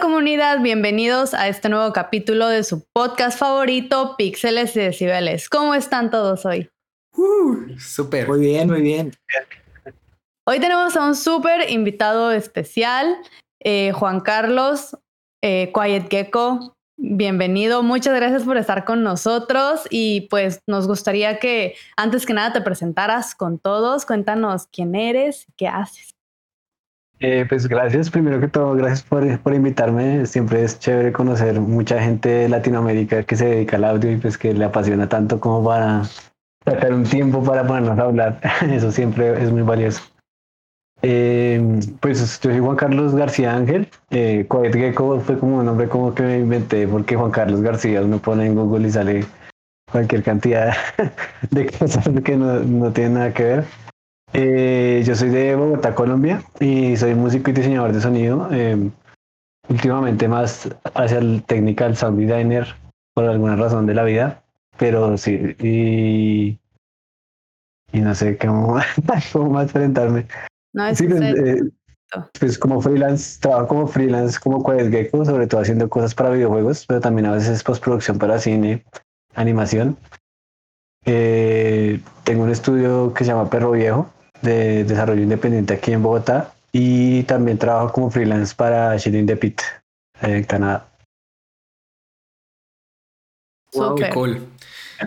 comunidad, bienvenidos a este nuevo capítulo de su podcast favorito, Píxeles y Decibeles. ¿Cómo están todos hoy? Uh, súper. Muy bien, muy bien. Hoy tenemos a un súper invitado especial, eh, Juan Carlos eh, Quiet Gecko. Bienvenido, muchas gracias por estar con nosotros y pues nos gustaría que antes que nada te presentaras con todos, cuéntanos quién eres, qué haces. Eh, pues gracias, primero que todo, gracias por, por, invitarme. Siempre es chévere conocer mucha gente de Latinoamérica que se dedica al audio y pues que le apasiona tanto como para sacar un tiempo para ponernos a hablar. Eso siempre es muy valioso. Eh, pues yo soy Juan Carlos García Ángel. Eh, Gecko fue como un nombre como que me inventé porque Juan Carlos García uno pone en Google y sale cualquier cantidad de cosas que no, no tienen nada que ver. Eh, yo soy de Bogotá, Colombia, y soy músico y diseñador de sonido. Eh, últimamente más hacia el technical sound designer por alguna razón de la vida, pero sí, y, y no sé cómo, cómo más presentarme. No, es Sí, pues, eh, pues como freelance, trabajo como freelance como Quiet Gecko, sobre todo haciendo cosas para videojuegos, pero también a veces postproducción para cine, animación. Eh, tengo un estudio que se llama Perro Viejo, de desarrollo independiente aquí en Bogotá, y también trabajo como freelance para Shilling the Pit, en Canadá. Wow, qué cool.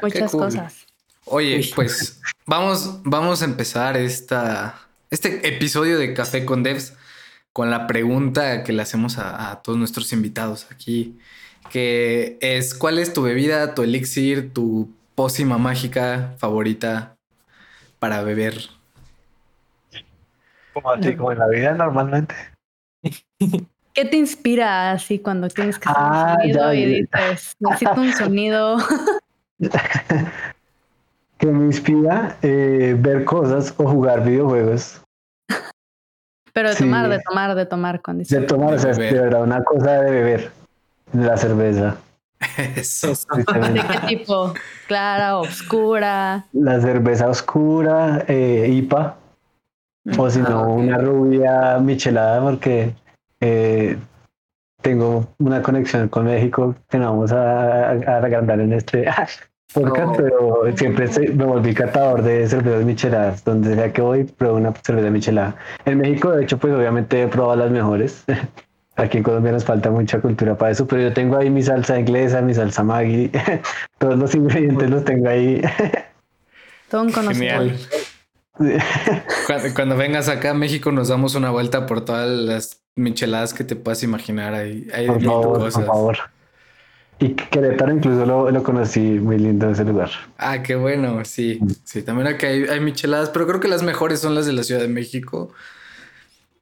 muchas cool. cosas. Oye, Uy. pues vamos, vamos a empezar esta, este episodio de Café con Devs con la pregunta que le hacemos a, a todos nuestros invitados aquí, que es ¿cuál es tu bebida, tu elixir, tu pócima mágica favorita para beber? Como así, como en la vida normalmente. ¿Qué te inspira así cuando tienes que hacer Ah, un sonido ya, y dices, necesito un sonido? que me inspira eh, ver cosas o jugar videojuegos. Pero de Sí. tomar, de tomar, de tomar con De tomar, o sea, de verdad una cosa de beber, la cerveza. Eso. ¿De qué tipo? ¿Clara, oscura? La cerveza oscura, eh, IPA, o si Ah, no, ok. una rubia michelada, porque eh, tengo una conexión con México que no vamos a, a agrandar en este podcast, Oh. pero siempre se- me volví catador de cervezas micheladas. Donde sea que voy, pruebo una cerveza michelada. En México, de hecho, pues obviamente he probado las mejores. Aquí en Colombia nos falta mucha cultura para eso, pero yo tengo ahí mi salsa inglesa, mi salsa Maggi, todos los ingredientes los tengo ahí. Todo un conocedor. Cuando, cuando vengas acá a México nos damos una vuelta por todas las micheladas que te puedas imaginar. Hay, hay Por favor, cosas. por favor. Y Querétaro incluso lo, lo conocí muy lindo ese lugar. Ah, qué bueno, sí, sí, también acá hay, hay micheladas, pero creo que las mejores son las de la Ciudad de México.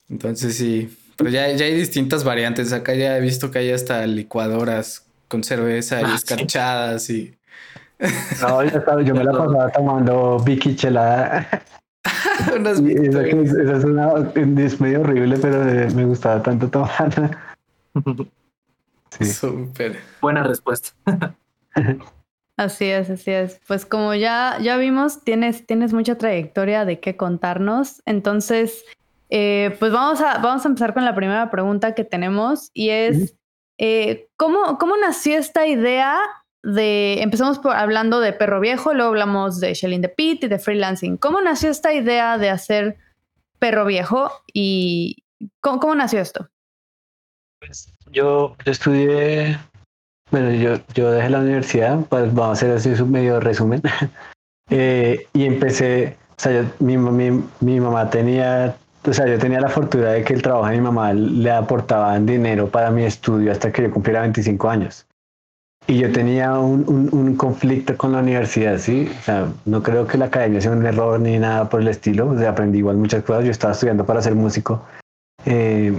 Entonces sí, pero ya, ya hay distintas variantes. Acá ya he visto que hay hasta licuadoras con cerveza y Ah, sí. escarchadas y No, yo, estaba- yo me la pasaba tomando Vicky chelada. unas esa es, una, es medio horrible, pero eh, me gustaba tanto tomarla. Sí. súper. Buena respuesta. Así es, así es. Pues como ya, ya vimos, tienes, tienes mucha trayectoria de qué contarnos. Entonces, eh, pues vamos a, vamos a empezar con la primera pregunta que tenemos y es, eh, ¿cómo, ¿cómo nació esta idea de, empezamos por, hablando de Perro Viejo, luego hablamos de Shelling the Pit y de freelancing. ¿Cómo nació esta idea de hacer Perro Viejo y cómo, cómo nació esto? Pues yo, estudié, bueno, yo, yo dejé la universidad, pues vamos a hacer así un medio resumen. Eh, y empecé, o sea, yo- mi, mi, mi mamá tenía, o sea, yo tenía la fortuna de que el trabajo de mi mamá le aportaban dinero para mi estudio hasta que yo cumpliera 25 años. Y yo tenía un, un, conflicto con la universidad, ¿sí? O sea, no creo que la academia sea un error ni nada por el estilo. O sea, aprendí igual muchas cosas. Yo estaba estudiando para ser músico. Eh,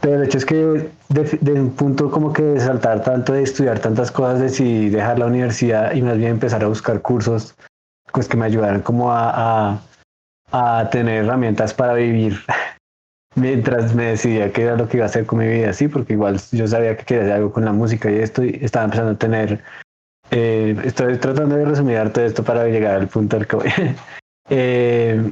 pero el hecho es que de, de un punto como que de saltar tanto, de estudiar tantas cosas, decidí dejar la universidad y más bien empezar a buscar cursos pues, que me ayudaran como a, a, a tener herramientas para vivir mientras me decidía qué era lo que iba a hacer con mi vida, sí, porque igual yo sabía que quería hacer algo con la música y esto, y estaba empezando a tener, eh, estoy tratando de resumir todo esto para llegar al punto al que voy. Eh,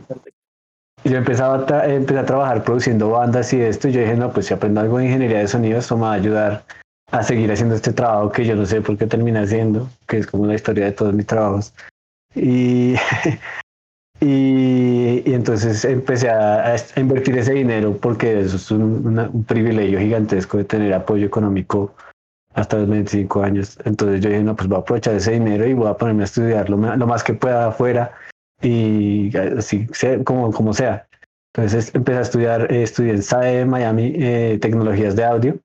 yo empezaba a empecé a trabajar produciendo bandas y esto, y yo dije, no, pues si aprendo algo de ingeniería de sonido, esto me va a ayudar a seguir haciendo este trabajo que yo no sé por qué terminé haciendo, que es como la historia de todos mis trabajos. Y, y, entonces empecé a, invertir ese dinero porque eso es un, privilegio gigantesco de tener apoyo económico hasta los 25 años. Entonces yo dije, no, pues voy a aprovechar ese dinero y voy a ponerme a estudiar lo, más que pueda afuera y así como, como sea. Entonces empecé a estudiar, eh, estudié en SAE Miami eh, tecnologías de audio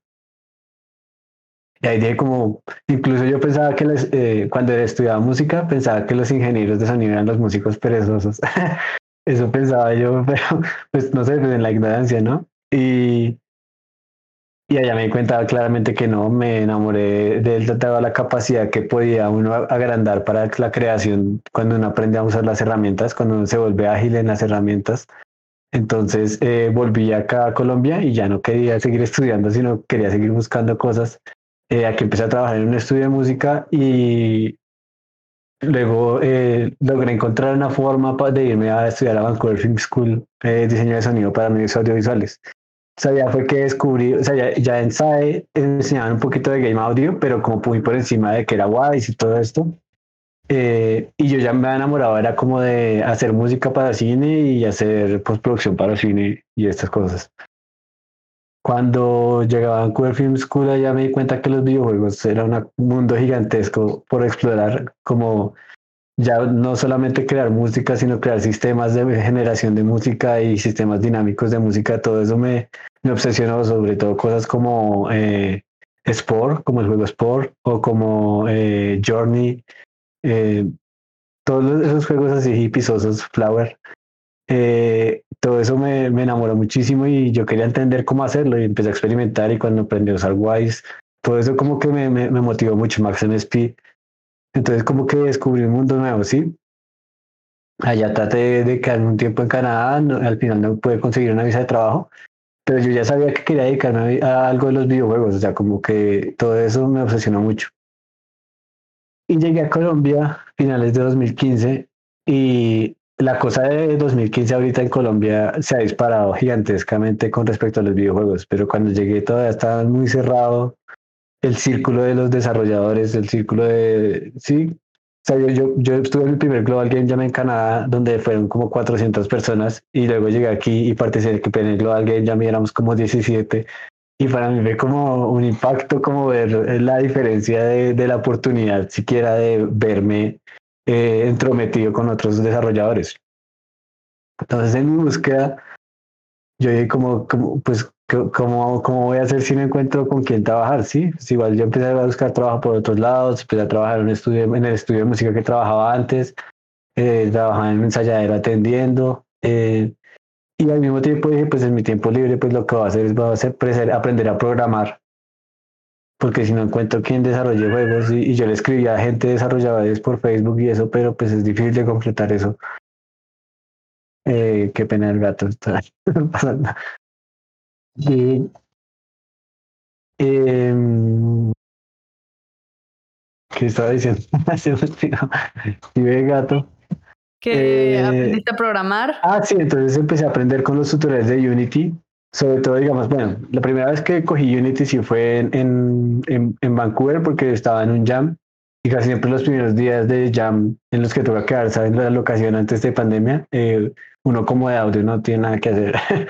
y ahí dije como, incluso yo pensaba que eh, cuando estudiaba música, pensaba que los ingenieros de sonido eran los músicos perezosos. Eso pensaba yo, pero pues no sé, pues en la ignorancia, ¿no? Y, y allá me di cuenta claramente que no, me enamoré del tratado la capacidad que podía uno agrandar para la creación cuando uno aprende a usar las herramientas, cuando uno se vuelve ágil en las herramientas. Entonces eh, volví acá a Colombia y ya no quería seguir estudiando, sino quería seguir buscando cosas eh, aquí empecé a trabajar en un estudio de música y luego eh, logré encontrar una forma de irme a estudiar a Vancouver Film School eh, diseño de sonido para medios audiovisuales. O sea, ya fue que descubrí, o sea, ya, ya en SAE enseñaban un poquito de game audio, pero como muy por encima de que era Wise y todo esto. Eh, y yo ya me había enamorado, era como de hacer música para cine y hacer postproducción para cine y estas cosas. Cuando llegaba a Vancouver Film School ya me di cuenta que los videojuegos era un mundo gigantesco por explorar, como ya no solamente crear música, sino crear sistemas de generación de música y sistemas dinámicos de música. Todo eso me, me obsesionó, sobre todo cosas como eh, Sport, como el juego Sport, o como eh, Journey, eh, todos esos juegos así hipisosos, Flower. Eh, todo eso me, me, enamoró muchísimo y yo quería entender cómo hacerlo y empecé a experimentar y cuando aprendí a usar Wise, todo eso como que me, me, motivó mucho, Max MSP. Entonces como que descubrí un mundo nuevo, ¿sí? Allá traté de quedarme un tiempo en Canadá, al final no pude conseguir una visa de trabajo, pero yo ya sabía que quería dedicarme a algo de los videojuegos, o sea, como que todo eso me obsesionó mucho. Y llegué a Colombia finales de 2015 y la cosa de 2015 ahorita en Colombia se ha disparado gigantescamente con respecto a los videojuegos, pero cuando llegué todavía estaba muy cerrado el círculo de los desarrolladores, el círculo de... Sí, o sea, yo, yo, estuve en el primer Global Game Jam en Canadá, donde fueron como 400 personas, y luego llegué aquí y participé en el Global Game Jam y éramos como 17. Y para mí fue como un impacto como ver la diferencia de, de la oportunidad siquiera de verme eh, entrometido con otros desarrolladores. Entonces en mi búsqueda, yo dije como, como pues, ¿cómo, ¿cómo voy a hacer si no encuentro con quién trabajar? Sí, pues igual yo empecé a buscar trabajo por otros lados, empecé a trabajar en, un estudio, en el estudio de música que trabajaba antes, eh, trabajaba en un ensayadero atendiendo, eh, y al mismo tiempo dije, pues en mi tiempo libre, pues lo que voy a hacer es voy a hacer, aprender a programar porque si no encuentro quién desarrolle juegos y, yo le escribía a gente desarrolladores por Facebook y eso, pero pues es difícil de completar eso. Eh, qué pena el gato está pasando. Y, eh, ¿Qué estaba diciendo? y ve gato. ¿Que eh, aprendiste a programar? Ah, sí, entonces empecé a aprender con los tutoriales de Unity sobre todo, digamos, bueno, la primera vez que cogí Unity sí fue en, en, en, Vancouver porque estaba en un jam y casi siempre los primeros días de jam en los que tuve que quedar, en la locación antes de pandemia, eh, uno como de audio no tiene nada que hacer.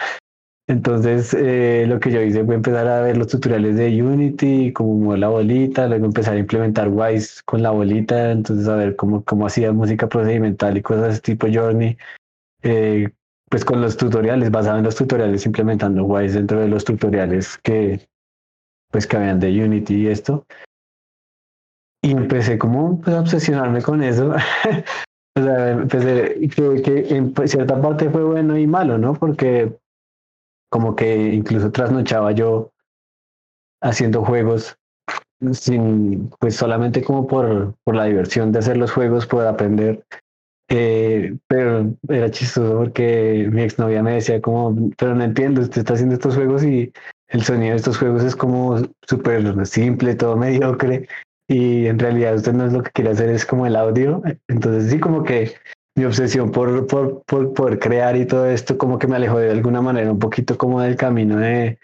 Entonces, eh, lo que yo hice fue empezar a ver los tutoriales de Unity, cómo mover la bolita, luego empezar a implementar Wise con la bolita, entonces a ver cómo, cómo hacía música procedimental y cosas tipo Journey, eh, pues con los tutoriales, basado en los tutoriales, implementando Wise dentro de los tutoriales que, pues que habían de Unity y esto. Y empecé como pues, a obsesionarme con eso. o sea, empecé que, que en cierta parte fue bueno y malo, ¿no? Porque como que incluso trasnochaba yo haciendo juegos sin, pues solamente como por, por la diversión de hacer los juegos, poder aprender eh, pero era chistoso porque mi exnovia me decía como, pero no entiendo, usted está haciendo estos juegos y el sonido de estos juegos es como súper simple, todo mediocre y en realidad usted no es lo que quiere hacer, es como el audio. Entonces sí, como que mi obsesión por, por, poder crear y todo esto como que me alejó de alguna manera un poquito como del camino de,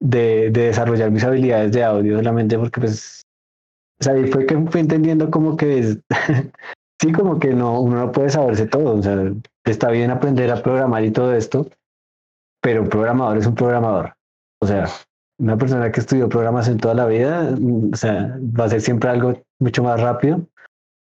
de, de desarrollar mis habilidades de audio solamente porque pues sea, y fue que fui entendiendo como que sí, como que no, uno no puede saberse todo, o sea, está bien aprender a programar y todo esto, pero un programador es un programador, o sea, una persona que estudió programación toda la vida, o sea, va a ser siempre algo mucho más rápido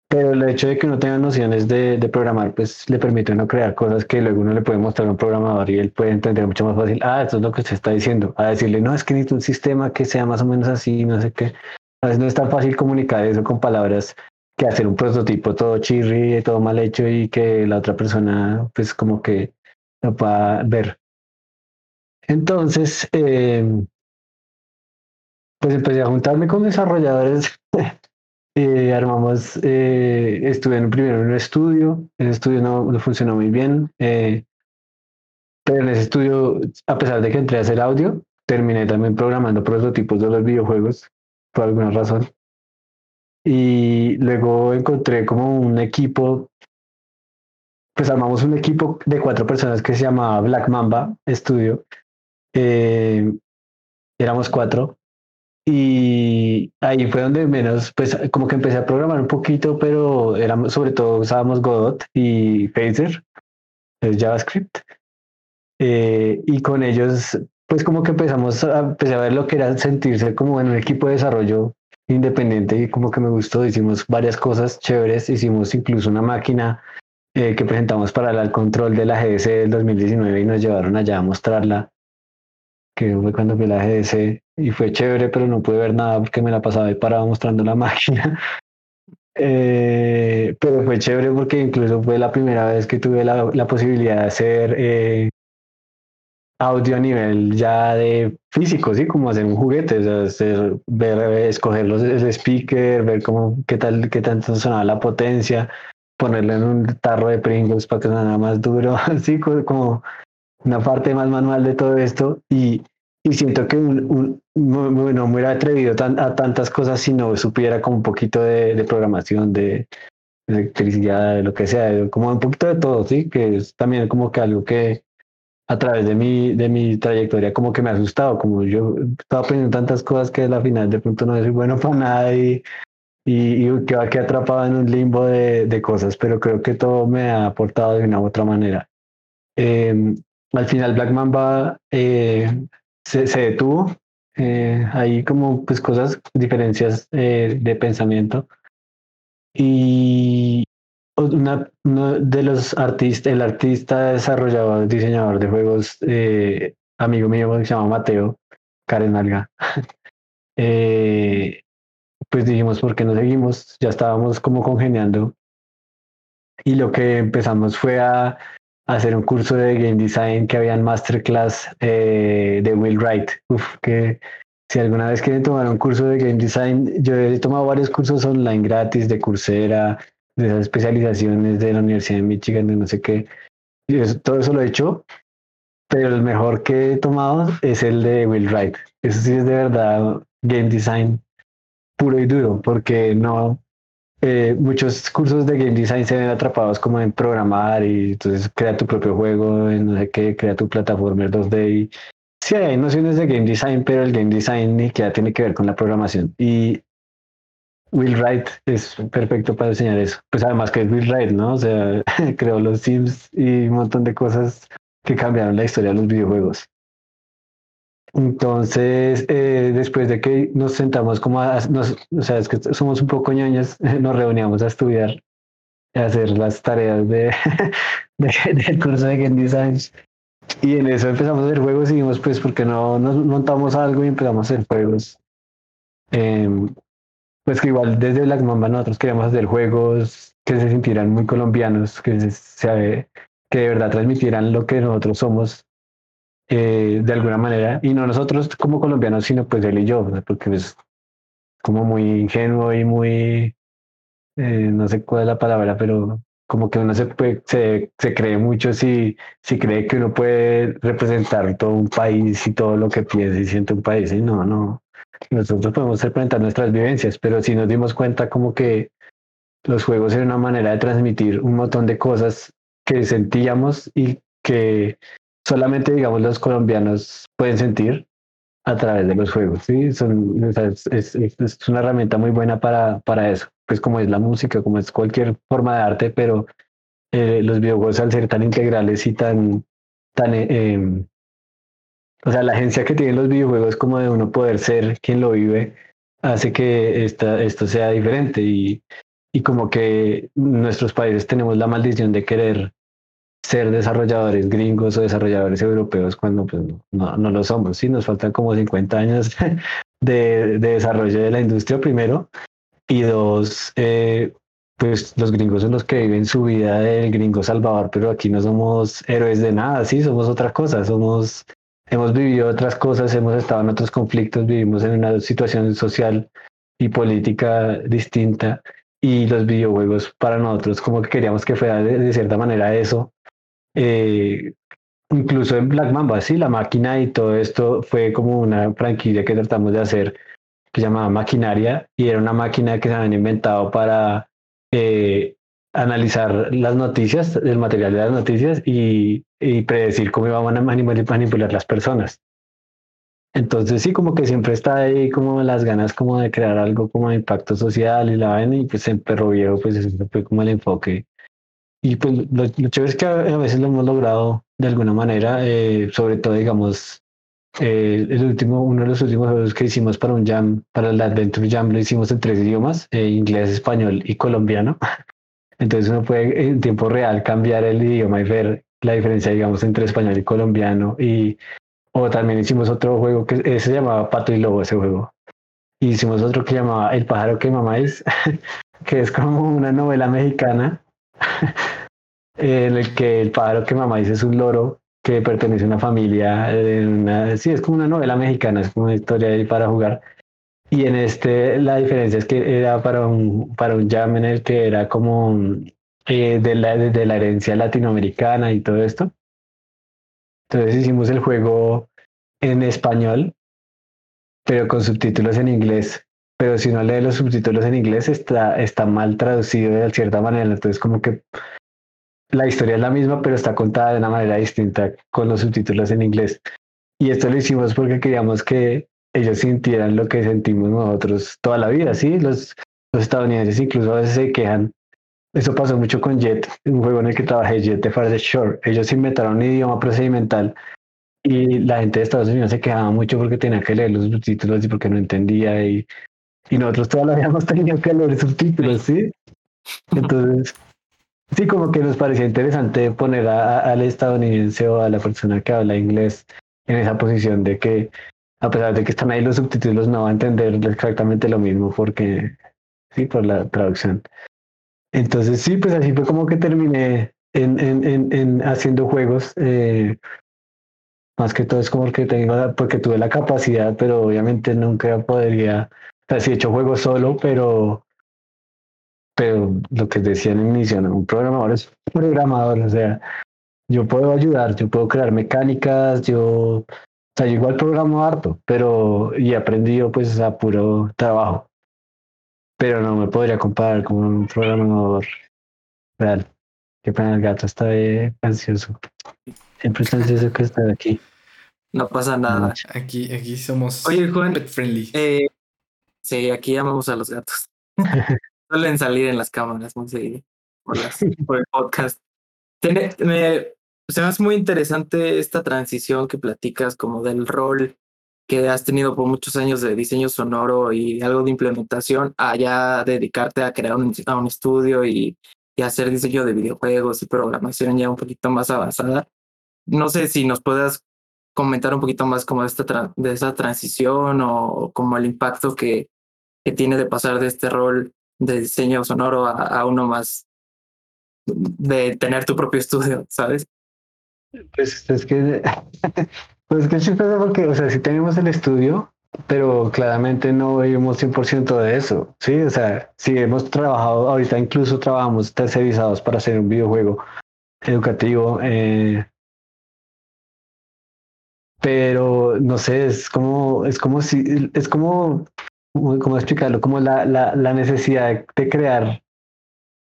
pero el hecho de que uno tenga nociones de, de, programar, pues le permite uno crear cosas que luego uno le puede mostrar a un programador y él puede entender mucho más fácil. Ah, esto es lo que se está diciendo. A decirle, no, es que necesito un sistema que sea más o menos así, no sé qué. A veces no es tan fácil comunicar eso con palabras que hacer un prototipo todo chirri, todo mal hecho y que la otra persona, pues como que lo pueda ver. Entonces, eh, pues empecé a juntarme con desarrolladores armamos, eh, estuve en, primero en un estudio, el estudio no, no funcionó muy bien, eh, pero en ese estudio, a pesar de que entré a hacer audio, terminé también programando prototipos de los videojuegos, por alguna razón. Y luego encontré como un equipo, pues armamos un equipo de cuatro personas que se llamaba Black Mamba Studio. éramos cuatro y ahí fue donde menos, pues como que empecé a programar un poquito, pero éramos, sobre todo usábamos Godot y Phaser, es JavaScript. Eh, y con ellos, pues como que empezamos a, a ver lo que era sentirse como en un equipo de desarrollo independiente y como que me gustó, hicimos varias cosas chéveres, hicimos incluso una máquina eh, que presentamos para el control de la GS del 2019 y nos llevaron allá a mostrarla que fue cuando vi la GS y fue chévere, pero no pude ver nada porque me la pasaba ahí parado mostrando la máquina. Eh, pero fue chévere porque incluso fue la primera vez que tuve la, la posibilidad de hacer eh, audio a nivel ya de físico, ¿sí? Como hacer un juguete, hacer, ver, escoger los, el speaker, ver cómo, qué tal, qué tanto sonaba la potencia, ponerle en un tarro de Pringles para que sonara más duro, así como una parte más manual de todo esto y, y siento que un, no me hubiera atrevido a tantas cosas si no supiera como un poquito de, programación, de, electricidad, de lo que sea, como un poquito de todo, ¿sí? Que es también como que algo que a través de mi, de mi trayectoria como que me ha asustado, como yo estaba aprendiendo tantas cosas que al final de pronto no soy bueno para nada y, y, y que va a atrapado en un limbo de, de, cosas, pero creo que todo me ha aportado de una u otra manera. Eh, al final Black Mamba eh, se, se, detuvo. Eh, hay como pues cosas, diferencias eh, de pensamiento. Y una, uno de los artistas, el artista desarrollador, diseñador de juegos, eh, amigo mío que se llama Mateo, Karen Alga, eh, pues dijimos, ¿por qué no seguimos? Ya estábamos como congeniando. Y lo que empezamos fue a hacer un curso de game design que había en masterclass eh, de Will Wright. Uf, que si alguna vez quieren tomar un curso de game design, yo he tomado varios cursos online gratis de Coursera, de esas especializaciones de la Universidad de Michigan, de no sé qué. todo eso lo he hecho, pero el mejor que he tomado es el de Will Wright. Eso sí es de verdad game design puro y duro, porque no, eh, muchos cursos de game design se ven atrapados como en programar y entonces crea tu propio juego, en no sé qué, crea tu plataforma 2D. Y, sí, hay nociones de game design, pero el game design ni siquiera tiene que ver con la programación. Y Will Wright es perfecto para enseñar eso. Pues además que es Will Wright, ¿no? O sea, creó los Sims y un montón de cosas que cambiaron la historia de los videojuegos. Entonces, eh, después de que nos sentamos como a, o sea, es que somos un poco ñoños, nos reuníamos a estudiar, a hacer las tareas de, del curso de Game Design. Y en eso empezamos a hacer juegos y dijimos, pues, porque no nos montamos algo y empezamos a hacer juegos? Em, pues que igual desde Black Mamba nosotros queríamos hacer juegos que se sintieran muy colombianos, que, se, que de verdad transmitieran lo que nosotros somos eh, de alguna manera, y no nosotros como colombianos, sino pues él y yo, porque es como muy ingenuo y muy, eh, no sé cuál es la palabra, pero como que uno se, se, se, cree mucho si, si cree que uno puede representar todo un país y todo lo que piensa y siente un país, y no, no, nosotros podemos representar nuestras vivencias, pero si nos dimos cuenta como que los juegos eran una manera de transmitir un montón de cosas que sentíamos y que solamente, digamos, los colombianos pueden sentir a través de los juegos. ¿sí? Son, es, una herramienta muy buena para, para eso, pues como es la música, como es cualquier forma de arte, pero eh, los videojuegos al ser tan integrales y tan, tan eh, em, o sea, la agencia que tienen los videojuegos como de uno poder ser quien lo vive, hace que esta, esto sea diferente y, y como que nuestros países tenemos la maldición de querer ser desarrolladores gringos o desarrolladores europeos cuando pues, no, no lo somos. Sí, nos faltan como 50 años de, de desarrollo de la industria primero y dos, eh, pues los gringos son los que viven su vida del gringo salvador, pero aquí no somos héroes de nada, sí, somos otra cosa, somos, hemos vivido otras cosas, hemos estado en otros conflictos, vivimos en una situación social y política distinta y los videojuegos para nosotros como que queríamos que fuera de, cierta manera eso. Eh, incluso en Black Mamba, sí, la máquina y todo esto fue como una franquicia que tratamos de hacer que se llamaba Maquinaria y era una máquina que se habían inventado para eh, analizar las noticias, el material de las noticias y, y predecir cómo iban a manipular las personas. Entonces sí, como que siempre está ahí como las ganas como de crear algo como de impacto social y la vaina y pues en Perro Viejo pues ese fue como el enfoque. Y pues lo, lo chévere es que a, veces lo hemos logrado de alguna manera, eh, sobre todo digamos eh, el último, uno de los últimos juegos que hicimos para un jam, para el Adventure Jam, lo hicimos en tres idiomas, eh, inglés, español y colombiano. Entonces uno puede en tiempo real cambiar el idioma y ver la diferencia, digamos, entre español y colombiano. Y, o también hicimos otro juego que se llamaba Pato y Lobo, ese juego. Y hicimos otro que llamaba El pájaro que mamáis, que es como una novela mexicana en el que el pájaro que mamáis es un loro que pertenece a una familia, una, sí, es como una novela mexicana, es como una historia ahí para jugar. Y en este la diferencia es que era para un, para un jam en el que era como eh, de, la, de la herencia latinoamericana y todo esto. Entonces hicimos el juego en español, pero con subtítulos en inglés. Pero si uno lee los subtítulos en inglés, está, está mal traducido de cierta manera. Entonces como que la historia es la misma, pero está contada de una manera distinta con los subtítulos en inglés. Y esto lo hicimos porque queríamos que ellos sintieran lo que sentimos nosotros toda la vida, ¿sí? Los, los estadounidenses incluso a veces se quejan. Eso pasó mucho con Jet, un juego en el que trabajé, Jet de Farther Shore. Ellos inventaron un idioma procedimental y la gente de Estados Unidos se quejaba mucho porque tenía que leer los subtítulos y porque no entendía y, y nosotros toda la vida hemos tenido que leer subtítulos, ¿sí? Entonces, Sí, como que nos parecía interesante poner al estadounidense o a la persona que habla inglés en esa posición de que, a pesar de que están ahí los subtítulos, no va a entender exactamente lo mismo porque, sí, por la traducción. Entonces, sí, pues así fue como que terminé en, en, en, en haciendo juegos. Eh, más que todo es como que tengo, porque tuve la capacidad, pero obviamente nunca podría, o sea, sí he hecho juegos solo, pero pero lo que decía en inicio, un programador es un programador, o sea, yo puedo ayudar, yo puedo crear mecánicas, yo, o sea, yo igual programo harto, pero, y aprendido pues a puro trabajo, pero no me podría comparar con un programador real. Qué pena, el gato está ansioso. Siempre está ansioso que esté aquí. No pasa nada. Aquí, aquí somos Oye, Juan, pet friendly. Eh, sí, aquí amamos a los gatos. Suelen salir en las cámaras muy seguido por, las, por el podcast. Tiene, me, se me hace muy interesante esta transición que platicas como del rol que has tenido por muchos años de diseño sonoro y algo de implementación a ya dedicarte a crear un, estudio y, y hacer diseño de videojuegos y programación ya un poquito más avanzada. No sé si nos puedas comentar un poquito más como de, esta de esa transición o como el impacto que, que tiene de pasar de este rol de diseño sonoro a, a, uno más de tener tu propio estudio, ¿sabes? Pues es que, pues es que es chistoso porque, o sea, si tenemos el estudio, pero claramente no vivimos 100% de eso, ¿sí? O sea, si hemos trabajado, ahorita incluso trabajamos tercerizados para hacer un videojuego educativo, eh, pero no sé, es como, es como si, es como ¿cómo explicarlo? Como la, la, la necesidad de crear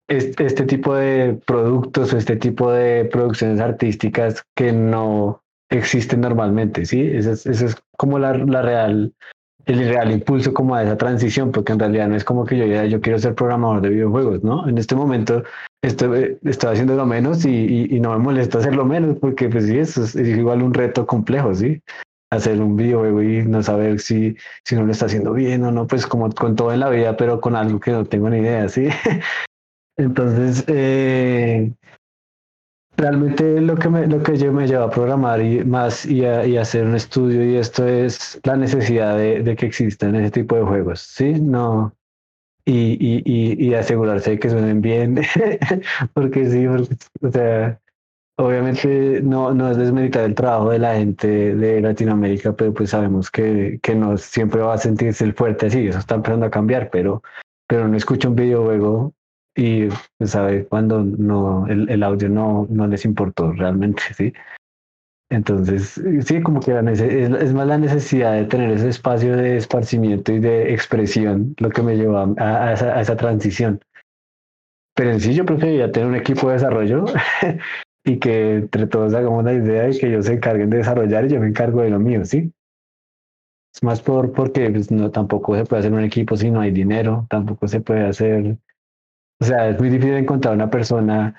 este, tipo de productos o este tipo de producciones artísticas que no existen normalmente, ¿sí? Ese es, es como la, la, real, el real impulso como a esa transición, porque en realidad no es como que yo ya yo quiero ser programador de videojuegos, ¿no? En este momento estoy, estoy haciendo lo menos y, y, no me molesta hacerlo menos, porque pues sí, eso es, igual un reto complejo, ¿sí? Hacer un videojuego y no saber si, si uno lo está haciendo bien o no, pues como con todo en la vida, pero con algo que no tengo ni idea, ¿sí? Entonces, eh, realmente lo que, me, lo que yo me lleva a programar y más y, a, y hacer un estudio y esto es la necesidad de, de, que existan ese tipo de juegos, ¿sí? No, y, y, y, asegurarse de que suenen bien, porque sí, o sea, obviamente no, no es desmeditar el trabajo de la gente de Latinoamérica, pero pues sabemos que, que no siempre va a sentirse el fuerte así, eso está empezando a cambiar, pero, pero no escucho un videojuego y pues, sabe cuando no el, el, audio no, no les importó realmente, ¿sí? Entonces, sí, como que es, es, más la necesidad de tener ese espacio de esparcimiento y de expresión lo que me llevó a, a, esa, a esa, transición. Pero en sí yo preferiría tener un equipo de desarrollo y que entre todos hagamos la idea y que ellos se encarguen de desarrollar y yo me encargo de lo mío, ¿sí? Es más por porque pues, no, tampoco se puede hacer un equipo si no hay dinero, tampoco se puede hacer o sea, es muy difícil encontrar una persona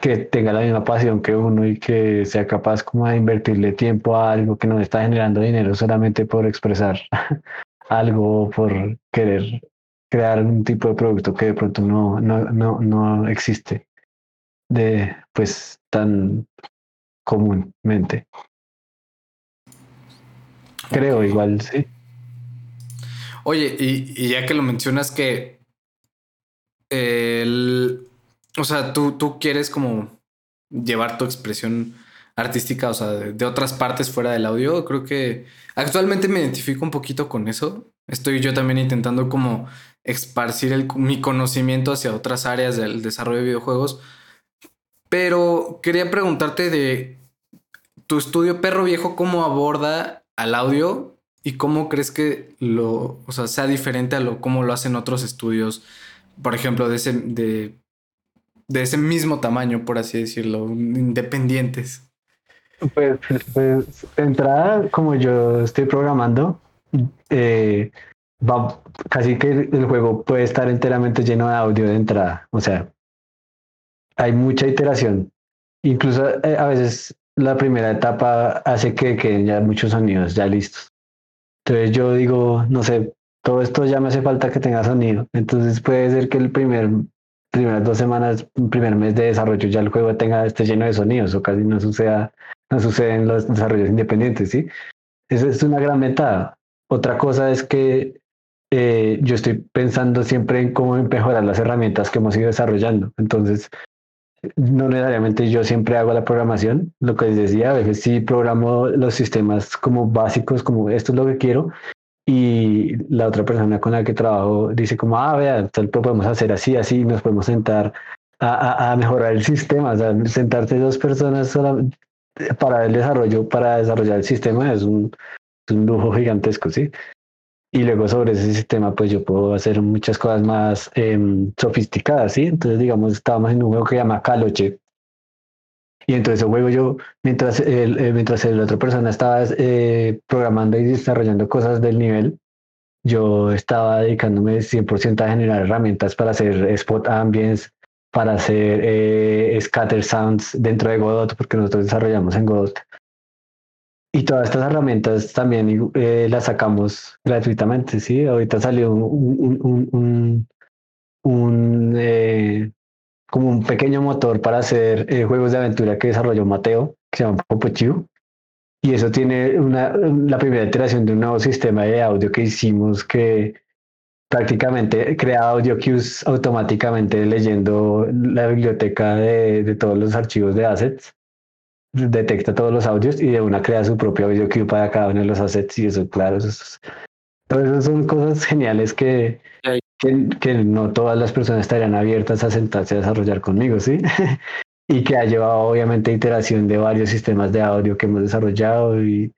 que tenga la misma pasión que uno y que sea capaz como de invertirle tiempo a algo que no está generando dinero solamente por expresar algo, por querer crear un tipo de producto que de pronto no, no, no, no existe de pues tan comúnmente. Creo igual, sí. Oye, y, y ya que lo mencionas que el, o sea, tú, tú quieres como llevar tu expresión artística, o sea, de, otras partes fuera del audio. Creo que actualmente me identifico un poquito con eso. Estoy yo también intentando como esparcir mi conocimiento hacia otras áreas del desarrollo de videojuegos. Pero quería preguntarte de tu estudio Perro Viejo, ¿cómo aborda al audio y cómo crees que lo, o sea, sea diferente a lo cómo lo hacen otros estudios por ejemplo, de ese, de, de ese mismo tamaño, por así decirlo, independientes? Pues, pues entrada, como yo estoy programando, eh, va, casi que el juego puede estar enteramente lleno de audio de entrada. O sea, hay mucha iteración. Incluso eh, a veces la primera etapa hace que queden ya muchos sonidos ya listos. Entonces yo digo, no sé, todo esto ya me hace falta que tenga sonido. Entonces puede ser que el primer, primeras dos semanas, primer mes de desarrollo ya el juego tenga esté lleno de sonidos o casi no suceda, no sucede en los desarrollos independientes, ¿sí? Esa es una gran ventaja. Otra cosa es que eh, yo estoy pensando siempre en cómo mejorar las herramientas que hemos ido desarrollando. Entonces, no necesariamente yo siempre hago la programación, lo que les decía, a veces sí programo los sistemas como básicos, como esto es lo que quiero, y la otra persona con la que trabajo dice como, ah, vea, tal podemos hacer así, así, nos podemos sentar a, a, mejorar el sistema, o sea, sentarse dos personas para el desarrollo, para desarrollar el sistema es un, es un lujo gigantesco, ¿sí? Y luego sobre ese sistema, pues yo puedo hacer muchas cosas más eh, sofisticadas, ¿sí? Entonces, digamos, estábamos en un juego que se llama Caloche, y entonces juego yo, mientras, eh, mientras la otra persona estaba eh, programando y desarrollando cosas del nivel, yo estaba dedicándome 100% a generar herramientas para hacer spot ambience, para hacer eh, scatter sounds dentro de Godot, porque nosotros desarrollamos en Godot. Y todas estas herramientas también las sacamos gratuitamente, ¿sí? Ahorita salió un, un como un pequeño motor para hacer eh, juegos de aventura que desarrolló Mateo, que se llama Popochiu. Y eso tiene una, la primera iteración de un nuevo sistema de audio que hicimos que prácticamente crea audio cues automáticamente leyendo la biblioteca de, de todos los archivos de assets detecta todos los audios y de una crea su propio audio cue para cada uno de los assets y eso claro eso esas son cosas geniales que, que, no todas las personas estarían abiertas a sentarse a desarrollar conmigo, ¿sí? y que ha llevado obviamente iteración de varios sistemas de audio que hemos desarrollado y,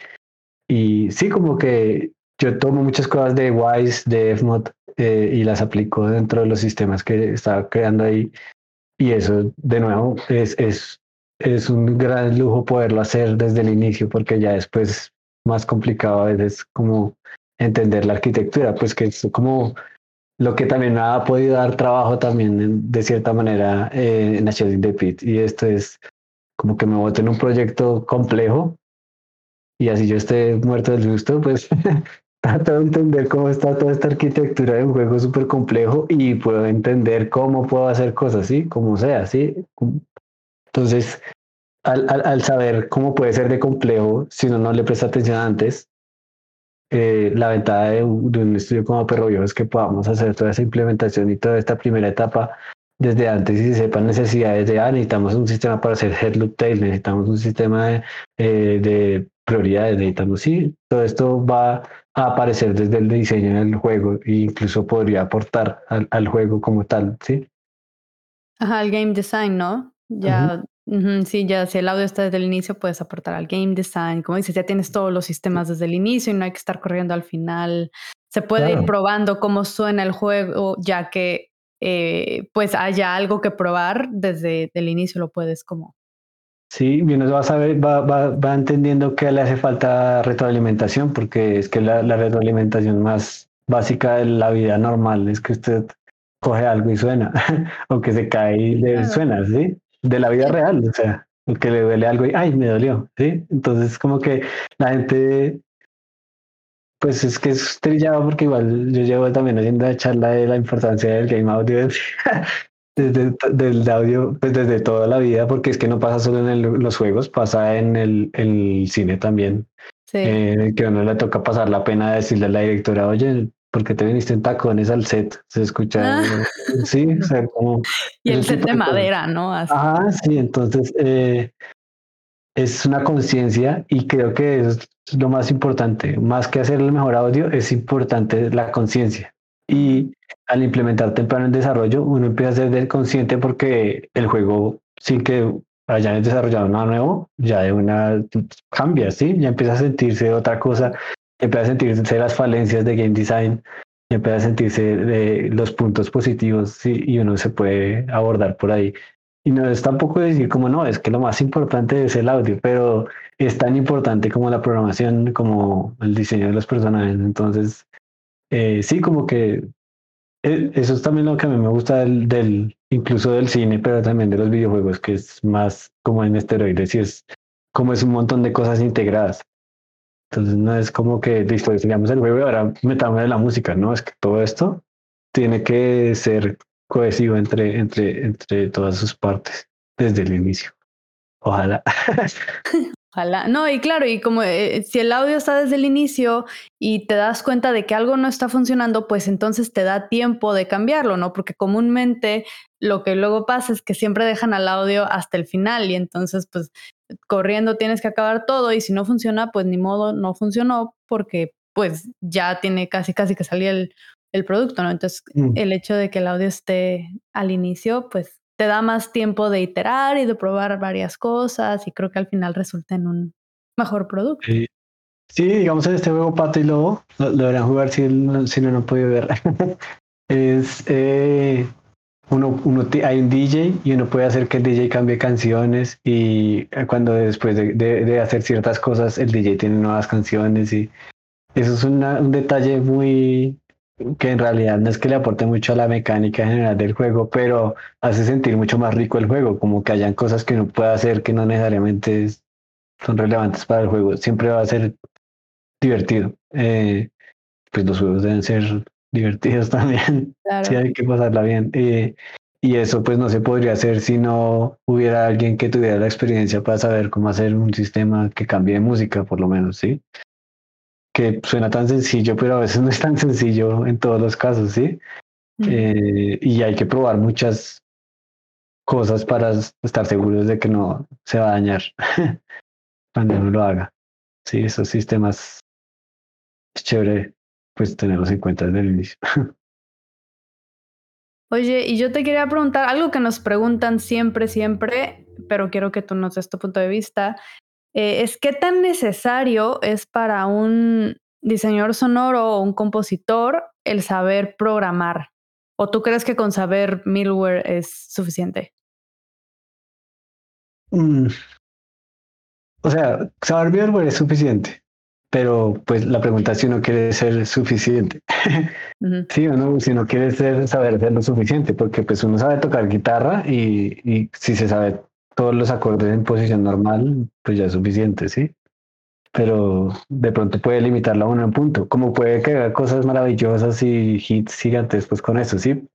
y sí, como que yo tomo muchas cosas de Wise, de FMOD eh, y las aplico dentro de los sistemas que estaba creando ahí Y eso, de nuevo, es, es, es un gran lujo poderlo hacer desde el inicio, porque ya después es más complicado a veces como entender la arquitectura, pues que es como lo que también me ha podido dar trabajo también de cierta manera eh, en Shading the Pit. Y esto es como que me boto en un proyecto complejo y así yo esté muerto del gusto, pues trato de entender cómo está toda esta arquitectura de un juego súper complejo y puedo entender cómo puedo hacer cosas, ¿sí? Como sea, ¿sí? Entonces, al, al, saber cómo puede ser de complejo, si uno no le presta atención antes, eh, la ventaja de un, estudio como Perro Viejo es que podamos hacer toda esa implementación y toda esta primera etapa desde antes y se sepan necesidades de, ah, necesitamos un sistema para hacer head loop tail, necesitamos un sistema de, eh, de prioridades, necesitamos, sí, todo esto va a aparecer desde el diseño del juego e incluso podría aportar al, al juego como tal, ¿sí? Ajá, el game design, ¿no? Ya, sí, ya si el audio está desde el inicio, puedes aportar al game design. Como dices, ya tienes todos los sistemas desde el inicio y no hay que estar corriendo al final. Se puede ir probando cómo suena el juego, ya que eh, pues haya algo que probar desde el inicio, lo puedes como Sí, bien, va a saber, va, va, va, entendiendo que le hace falta retroalimentación, porque es que la, la, retroalimentación más básica de la vida normal es que usted coge algo y suena, o que se cae y le suena, ¿sí? De la vida real, o sea, que le duele algo y ¡ay, me dolió! ¿sí? Entonces, como que la gente, pues es que es trillado porque igual yo llevo también haciendo la charla de la importancia del game audio desde del audio pues desde toda la vida, porque es que no pasa solo en los juegos, pasa en el, el cine también. Sí. Eh, que a uno le toca pasar la pena de decirle a la directora, oye, ¿por qué te viniste en tacones al set? Se escucha, ah. sí, o sea, como... Y el set de madera, ¿no? Ajá, sí, entonces eh, es una conciencia y creo que es lo más importante, más que hacer el mejor audio, es importante la conciencia. Y al implementar temprano el desarrollo, uno empieza a ser consciente porque el juego, sin que hayan desarrollado nada nuevo, ya de una cambia, ¿sí? Ya empieza a sentirse otra cosa, empieza a sentirse las falencias de game design, empieza a sentirse de los puntos positivos, ¿sí? Y uno se puede abordar por ahí. Y no es tampoco decir como no, es que lo más importante es el audio, pero es tan importante como la programación, como el diseño de los personajes. Entonces, eh, sí, como que eh, eso es también lo que a mí me gusta del, del, incluso del cine, pero también de los videojuegos, que es más como en esteroides y es como es un montón de cosas integradas. Entonces no es como que listo, digamos el juego ahora metamos la música, no, es que todo esto tiene que ser cohesivo entre, entre, entre todas sus partes desde el inicio. Ojalá. Ojalá. No, y claro, y como eh, si el audio está desde el inicio y te das cuenta de que algo no está funcionando, pues entonces te da tiempo de cambiarlo, ¿no? Porque comúnmente lo que luego pasa es que siempre dejan al audio hasta el final y entonces pues corriendo tienes que acabar todo y si no funciona, pues ni modo, no funcionó porque pues ya tiene casi casi que salir el, el producto, ¿no? Entonces mm. el hecho de que el audio esté al inicio, pues te da más tiempo de iterar y de probar varias cosas y creo que al final resulta en un mejor producto. Sí, digamos en este juego Pato y Lobo, lo, deberían jugar si, si no, no podido ver. es eh, uno, uno hay un DJ y uno puede hacer que el DJ cambie canciones y cuando después de, de, hacer ciertas cosas el DJ tiene nuevas canciones y eso es un detalle muy que en realidad no es que le aporte mucho a la mecánica general del juego, pero hace sentir mucho más rico el juego, como que hayan cosas que uno puede hacer que no necesariamente son relevantes para el juego. Siempre va a ser divertido. Eh, pues los juegos deben ser divertidos también. Sí, hay que pasarla bien. Eh, y eso pues no se podría hacer si no hubiera alguien que tuviera la experiencia para saber cómo hacer un sistema que cambie de música, por lo menos, ¿sí? que suena tan sencillo, pero a veces no es tan sencillo en todos los casos, ¿sí? Eh, y hay que probar muchas cosas para estar seguros de que no se va a dañar cuando uno lo haga. Sí, esos sistemas es chévere pues tenerlos en cuenta desde el inicio. Oye, y yo te quería preguntar algo que nos preguntan siempre, siempre, pero quiero que tú nos des tu punto de vista. Eh, es qué tan necesario es para un diseñador sonoro o un compositor el saber programar. ¿O tú crees que con saber middleware es suficiente? mm, o sea, saber VMware es suficiente, pero pues la pregunta es si uno quiere ser suficiente. Sí o no, si no quiere ser, saber ser lo suficiente, porque pues uno sabe tocar guitarra y, y si se sabe todos los acordes en posición normal, pues ya es suficiente, ¿sí? Pero de pronto puede limitarla a uno en punto, como puede que haga cosas maravillosas y hits gigantes pues con eso, ¿sí?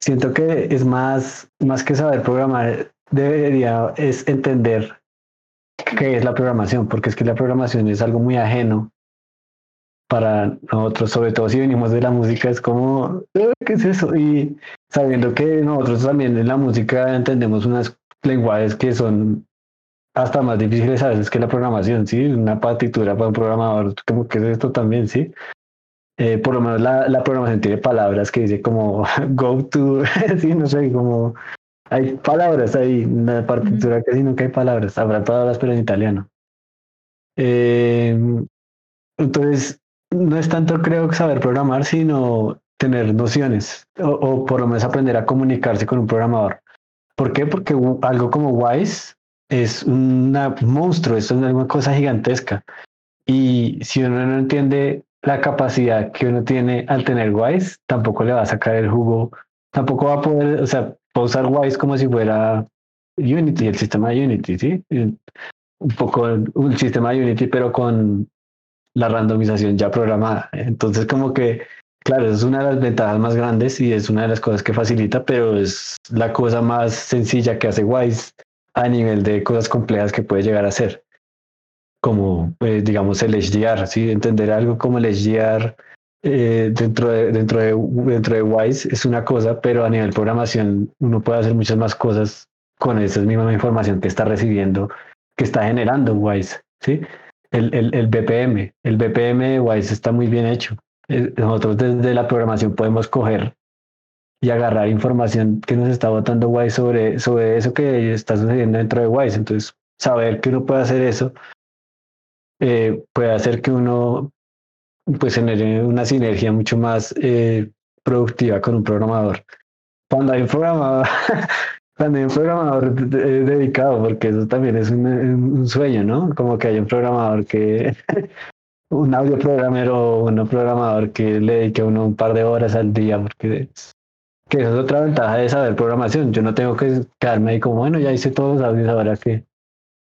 Siento que es más, más que saber programar, debería es entender qué es la programación, porque es que la programación es algo muy ajeno para nosotros, sobre todo si venimos de la música, es como, eh, ¿qué es eso? Y sabiendo que nosotros también en la música entendemos unas lenguajes que son hasta más difíciles a veces que la programación, ¿sí? Una partitura para un programador, como que es esto también, ¿sí? Eh, por lo menos la, la, programación tiene palabras que dice como go to, sí, no sé, como hay palabras ahí, en la partitura casi nunca hay palabras, habrá palabras pero en italiano. Eh, entonces, no es tanto creo saber programar, sino tener nociones o, por lo menos aprender a comunicarse con un programador. ¿Por qué? Porque algo como Wise es un monstruo, es una cosa gigantesca. Y si uno no entiende la capacidad que uno tiene al tener Wise, tampoco le va a sacar el jugo, tampoco va a poder, o sea, a usar Wise como si fuera Unity, el sistema de Unity, ¿sí? Un poco un sistema de Unity, pero con la randomización ya programada. Entonces, como que, claro, es una de las ventajas más grandes y es una de las cosas que facilita, pero es la cosa más sencilla que hace Wise a nivel de cosas complejas que puede llegar a ser. Como, eh, digamos, el HDR, ¿sí? Entender algo como el HDR eh, dentro, de, dentro, de, dentro de Wise es una cosa, pero a nivel programación uno puede hacer muchas más cosas con esa misma información que está recibiendo, que está generando Wise, ¿sí? el, el, el BPM. El BPM de Wise está muy bien hecho. Eh, nosotros desde la programación podemos coger y agarrar información que nos está botando Wise sobre, sobre eso que está sucediendo dentro de Wise. Entonces, saber que uno puede hacer eso eh, puede hacer que uno pues genere una sinergia mucho más eh, productiva con un programador. Cuando hay un programador, también un programador dedicado, porque eso también es un, sueño, ¿no? Como que hay un programador que, un audio programero o un programador que le dedique a uno un par de horas al día, porque que esa es otra ventaja de saber programación. Yo no tengo que quedarme ahí como, bueno, ya hice todos los audios, ahora que,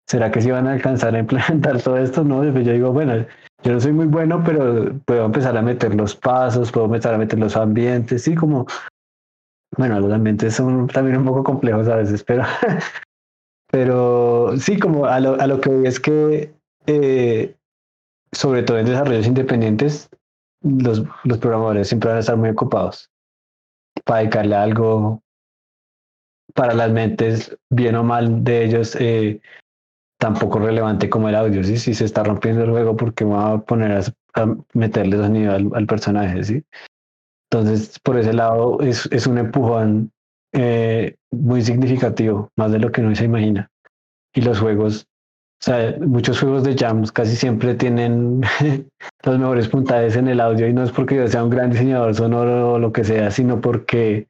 ¿será que si van a alcanzar a implementar todo esto? No, yo digo, bueno, yo no soy muy bueno, pero puedo empezar a meter los pasos, puedo empezar a meter los ambientes, sí, como bueno, los ambientes son también un poco complejos a veces, pero, pero sí, como a lo, a lo que voy es que, eh, sobre todo en desarrollos independientes, los, los programadores siempre van a estar muy ocupados para dedicarle algo para las mentes, bien o mal de ellos, eh, tampoco relevante como el audio, ¿sí? Si se está rompiendo el juego, porque va a poner a, meterle sonido al, al personaje, ¿sí? Entonces, por ese lado, es, es un empujón eh, muy significativo, más de lo que uno se imagina. Y los juegos, o sea, muchos juegos de jams casi siempre tienen los mejores puntajes en el audio y no es porque yo sea un gran diseñador sonoro o lo que sea, sino porque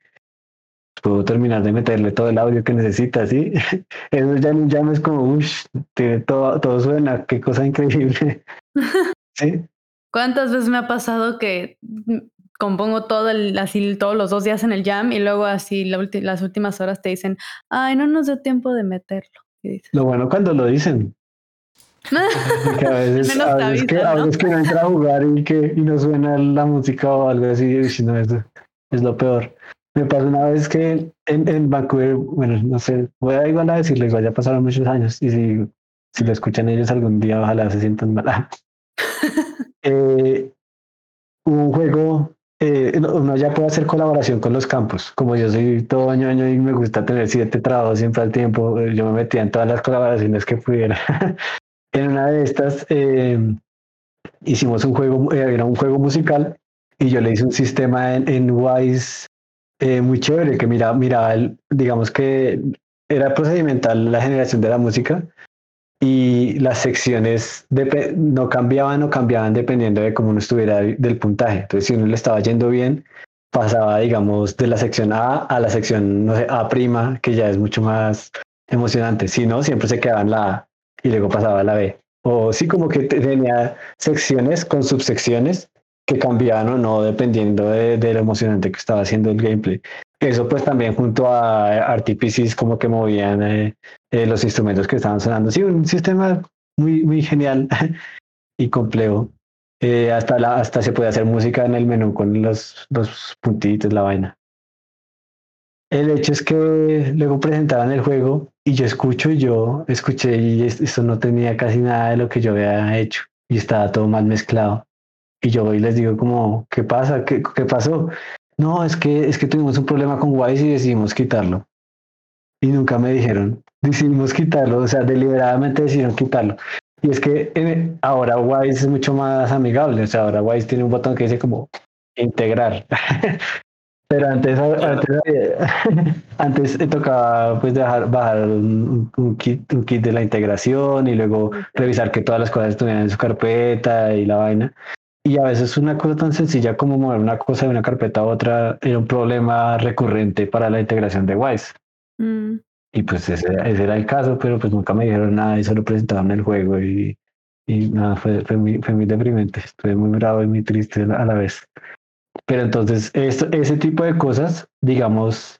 puedo terminar de meterle todo el audio que necesita, ¿sí? Eso ya en un jam es como, uff, todo, todo suena, qué cosa increíble. ¿Sí? ¿Cuántas veces me ha pasado que compongo todo el, así todos los dos días en el jam y luego así las últimas horas te dicen, ay, no nos dio tiempo de meterlo. Lo bueno cuando lo dicen. que a veces, a veces, que, ¿no? que no entra a jugar y que y no suena la música o algo así, y no, es, es lo peor. Me pasó una vez que en, en Vancouver, bueno, no sé, voy a igual a decirlo, igual ya pasaron muchos años y si, si lo escuchan ellos algún día, ojalá se sientan mal. eh, un juego eh, uno ya puede hacer colaboración con los campos. Como yo soy todo año año y me gusta tener siete trabajos siempre al tiempo, eh, yo me metía en todas las colaboraciones que pudiera. en una de estas eh, hicimos un juego, era un juego musical y yo le hice un sistema en, en Wise muy chévere que miraba, miraba digamos que era procedimental la generación de la música y las secciones no cambiaban o cambiaban dependiendo de cómo uno estuviera del puntaje. Entonces, si uno le estaba yendo bien, pasaba, digamos, de la sección A a la sección, no sé, A prima, que ya es mucho más emocionante. Si no, siempre se quedaba en la A y luego pasaba a la B. O sí, como que tenía secciones con subsecciones que cambiaban o no dependiendo de, lo emocionante que estaba haciendo el gameplay. Eso pues también junto a RTPCs como que movían eh, eh, los instrumentos que estaban sonando. Sí, un sistema muy, muy genial y complejo. Eh, hasta, la, hasta se puede hacer música en el menú con los, los puntitos, la vaina. El hecho es que luego presentaban el juego y yo escucho y yo escuché y esto no tenía casi nada de lo que yo había hecho y estaba todo mal mezclado. Y yo voy y les digo como, ¿qué pasa? ¿Qué, qué pasó? No, es que, es que tuvimos un problema con Wise y decidimos quitarlo. Y nunca me dijeron, decidimos quitarlo, o sea, deliberadamente decidieron quitarlo. Y es que eh, ahora Wise es mucho más amigable, o sea, ahora Wise tiene un botón que dice como integrar. Pero antes, antes, tocaba pues dejar, bajar un, kit, un kit de la integración y luego revisar que todas las cosas estuvieran en su carpeta y la vaina. Y a veces una cosa tan sencilla como mover una cosa de una carpeta a otra era un problema recurrente para la integración de Wise. Mm. Y pues ese, ese, era el caso, pero pues nunca me dijeron nada y solo presentaron el juego y, y nada, fue, fue, muy, fue muy deprimente. Estuve muy bravo y muy triste a la vez. Pero entonces, esto, ese tipo de cosas, digamos,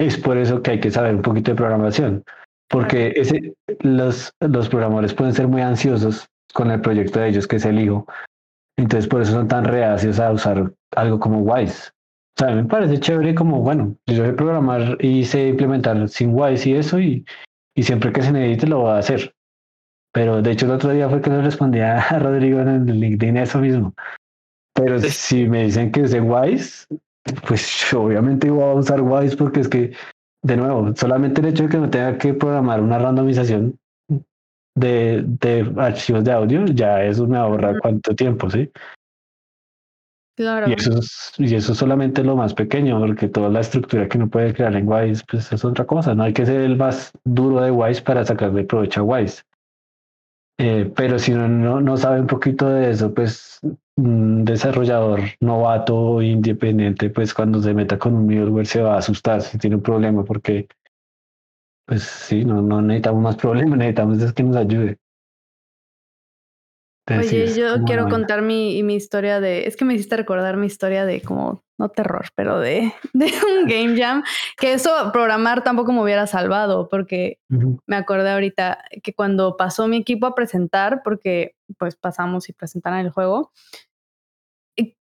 es por eso que hay que saber un poquito de programación, porque ese, los, los programadores pueden ser muy ansiosos con el proyecto de ellos, que es el hijo. Entonces, por eso son tan reacios a usar algo como Wise. O sea, me parece chévere como, bueno, yo sé programar y sé implementar sin Wise y eso, y, y siempre que se necesite lo voy a hacer. Pero de hecho el otro día fue que le respondía a Rodrigo en el LinkedIn eso mismo. Pero si me dicen que es de Wise, pues obviamente voy a usar Wise porque es que, de nuevo, solamente el hecho de que no tenga que programar una randomización de, de archivos de audio, ya eso me ahorra cuánto tiempo, ¿sí? Claro. Y eso, es, y eso es solamente lo más pequeño, porque toda la estructura que uno puede crear en Wise, pues es otra cosa. No hay que ser el más duro de Wise para sacarle provecho a Wise. Eh, pero si uno no, no sabe un poquito de eso, pues un desarrollador novato independiente, pues cuando se meta con un middleware se va a asustar si tiene un problema, porque pues sí, no, no necesitamos más problemas, necesitamos es que nos ayude. Oye, yo quiero contar mi, mi historia de, es que me hiciste recordar mi historia de como, no terror, pero de, de un game jam, que eso programar tampoco me hubiera salvado, porque me acordé ahorita que cuando pasó mi equipo a presentar, porque pues pasamos y presentaron el juego,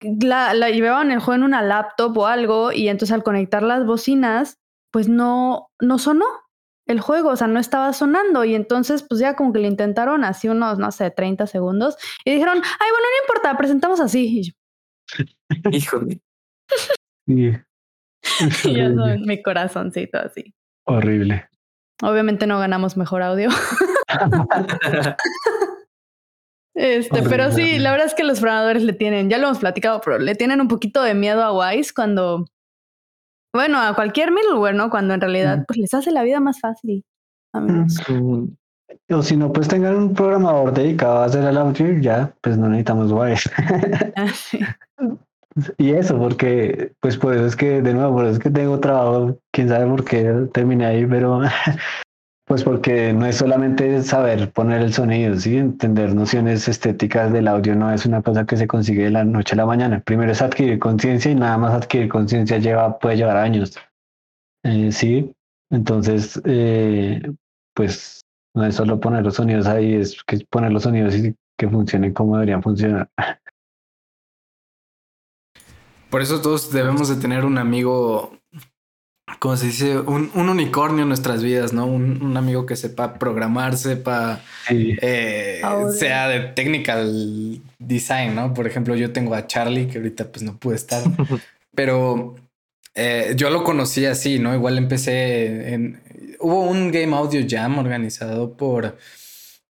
la, la llevaban el juego en una laptop o algo, y entonces al conectar las bocinas, pues no, no sonó el juego, o sea, no estaba sonando y entonces pues ya como que le intentaron así unos, no sé, 30 segundos y dijeron, ay, bueno, no importa, presentamos así. Híjole. y yo mi corazoncito así. Horrible. Obviamente no ganamos mejor audio. este, pero sí, la verdad es que los programadores le tienen, ya lo hemos platicado, pero le tienen un poquito de miedo a Wise cuando bueno, a cualquier middleware, ¿no? Cuando en realidad pues les hace la vida más fácil. O si no, pues tengan un programador dedicado a hacer el y ya, pues no necesitamos Wise. Ah, y eso, porque, pues por eso es que, de nuevo, por eso es que tengo trabajo, quién sabe por qué terminé ahí, pero pues porque no es solamente saber poner el sonido, ¿sí? entender nociones estéticas del audio no es una cosa que se consigue de la noche a la mañana. Primero es adquirir conciencia y nada más adquirir conciencia lleva, puede llevar años. Eh, sí, entonces, eh, pues no es solo poner los sonidos ahí, es que poner los sonidos y que funcionen como deberían funcionar. Por eso todos debemos de tener un amigo como se dice, un, unicornio en nuestras vidas, ¿no? Un, amigo que sepa programar, sepa, eh, sea de technical design, ¿no? Por ejemplo, yo tengo a Charlie, que ahorita pues no pude estar, pero eh, yo lo conocí así, ¿no? Igual empecé en... Hubo un Game Audio Jam organizado por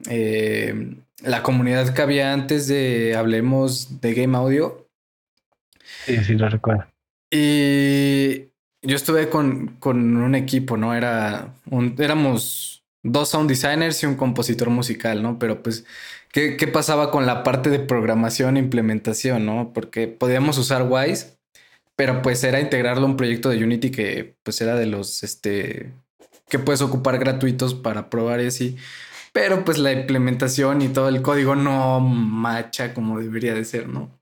eh, la comunidad que había antes de Hablemos de Game Audio. Sí, sí, lo recuerdo. Y yo estuve con, con un equipo, ¿no? Era un, éramos dos sound designers y un compositor musical, ¿no? Pero pues, ¿qué, ¿qué, pasaba con la parte de programación e implementación, ¿no? Porque podíamos usar Wise, pero pues era integrarlo a un proyecto de Unity que pues era de los, este, que puedes ocupar gratuitos para probar y así. Pero pues la implementación y todo el código no macha como debería de ser, ¿no?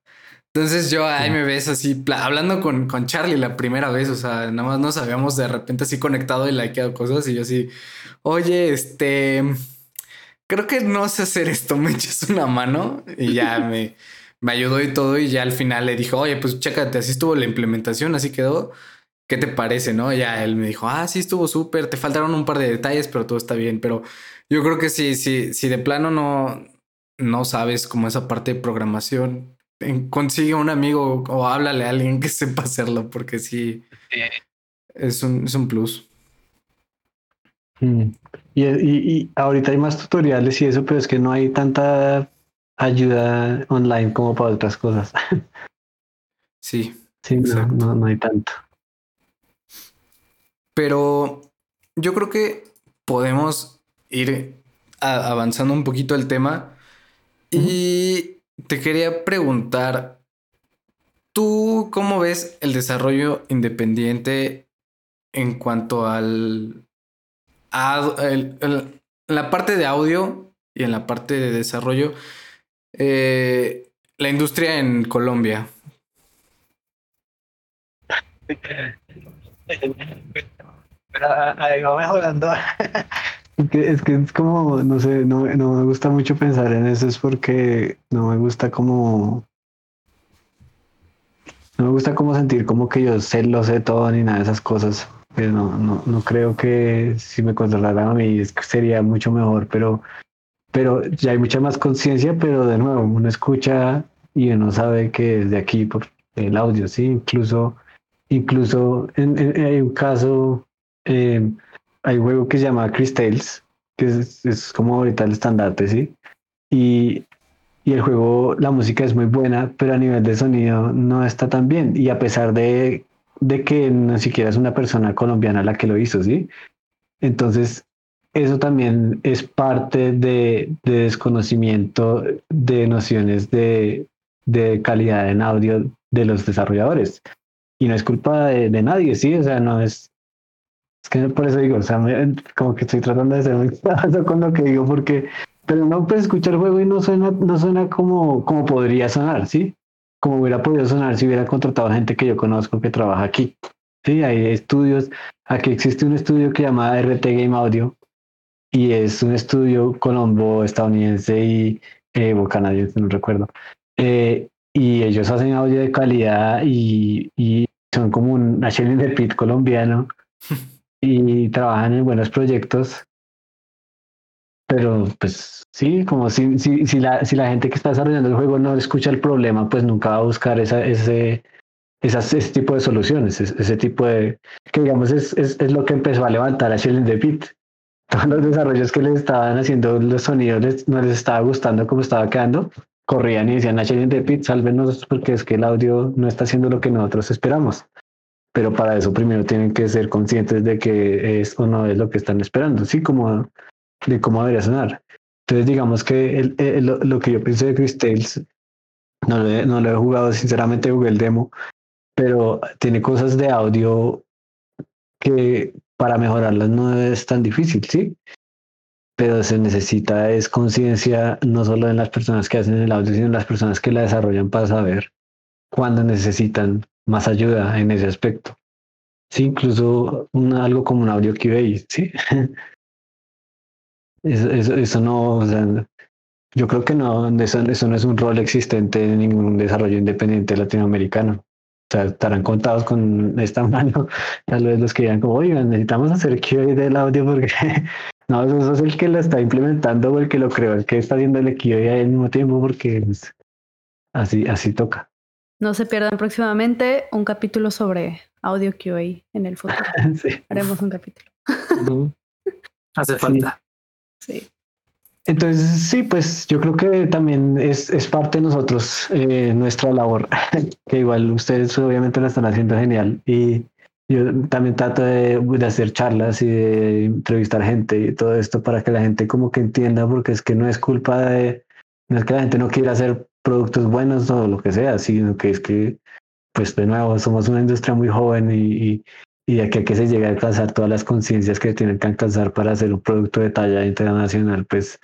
Entonces yo ahí me ves así hablando con, con Charlie la primera vez, o sea, nada más nos habíamos de repente así conectado y likeado cosas y yo así, oye, este, creo que no sé hacer esto, me echas una mano y ya me, me ayudó y todo y ya al final le dijo, oye, pues chécate, así estuvo la implementación, así quedó. ¿Qué te parece? No, ya él me dijo, ah, sí, estuvo súper, te faltaron un par de detalles, pero todo está bien. Pero yo creo que sí, sí, si de plano no, no sabes como esa parte de programación, consigue un amigo o háblale a alguien que sepa hacerlo, porque sí, es, un, es un plus. Mm. Y, y, ahorita hay más tutoriales y eso, pero es que no hay tanta ayuda online como para otras cosas. Sí. Sí, no, no, hay tanto. Pero yo creo que podemos ir avanzando un poquito el tema. Y te quería preguntar, ¿tú cómo ves el desarrollo independiente en cuanto al, la parte de audio y en la parte de desarrollo, eh, la industria en Colombia? Pero ahí va mejorando. Es que, es como, no sé, no, no me gusta mucho pensar en eso, es porque no me gusta como... No me gusta como sentir como que yo sé, lo sé todo ni nada de esas cosas. No, no, no creo que si me controlaran a mí sería mucho mejor, pero, pero ya hay mucha más conciencia, pero de nuevo, uno escucha y uno sabe que es de aquí por el audio, sí, incluso, incluso en, un caso, eh, hay un juego que se llama Crystales, que es, como ahorita el estandarte, ¿sí? Y, y, el juego, la música es muy buena, pero a nivel de sonido no está tan bien. Y a pesar de, de que ni siquiera es una persona colombiana la que lo hizo, ¿sí? Entonces, eso también es parte de, de desconocimiento de nociones de, de, calidad en audio de los desarrolladores. Y no es culpa de, de nadie, ¿sí? O sea, no es, es que por eso digo, o sea, como que estoy tratando de ser muy claro con lo que digo, porque, pero no puedes escuchar juego y no suena, no suena como, como podría sonar, ¿sí? Como hubiera podido sonar si hubiera contratado gente que yo conozco que trabaja aquí. Sí, hay estudios. Aquí existe un estudio que se llama RT Game Audio y es un estudio colombo, estadounidense y eh, canadiense, no recuerdo. Eh, y ellos hacen audio de calidad y, y son como un de Pit colombiano y trabajan en buenos proyectos. Pero pues sí, como si, si, si, la, si la gente que está desarrollando el juego no escucha el problema, pues nunca va a buscar esa, ese, esas, ese tipo de soluciones, ese, tipo de, que digamos es, es, es, lo que empezó a levantar a Shell the Pit. Todos los desarrollos que les estaban haciendo los sonidos no les estaba gustando como estaba quedando, corrían y decían a Shell the Pit, sálvenos porque es que el audio no está haciendo lo que nosotros esperamos pero para eso primero tienen que ser conscientes de que es o no es lo que están esperando, sí, como de cómo debería sonar. Entonces, digamos que el, lo, que yo pensé de Chris Tales, no lo, he, no lo he jugado, sinceramente jugué el demo, pero tiene cosas de audio que para mejorarlas no es tan difícil, sí. Pero se necesita es conciencia no solo en las personas que hacen el audio, sino en las personas que la desarrollan para saber cuándo necesitan más ayuda en ese aspecto. Sí, incluso algo como un audio QA, sí. eso, no, yo creo que no, eso, eso, no es un rol existente en ningún desarrollo independiente latinoamericano. O sea, estarán contados con esta mano, tal vez los que digan como, oigan, necesitamos hacer QA del audio porque no, eso, es el que lo está implementando o el que lo creó, el que está haciendo el QA al mismo tiempo porque así, así toca. No se pierdan próximamente un capítulo sobre audio QA en el futuro. Haremos un capítulo. Hace falta. Sí. Entonces, sí, pues yo creo que también es, es parte de nosotros, eh, nuestra labor, que igual ustedes obviamente la están haciendo genial y yo también trato de, de, hacer charlas y de entrevistar gente y todo esto para que la gente como que entienda, porque es que no es culpa de, no es que la gente no quiera hacer productos buenos o lo que sea, sino que es que, pues de nuevo, somos una industria muy joven y, y aquí a que se llegue a alcanzar todas las conciencias que tienen que alcanzar para hacer un producto de talla internacional, pues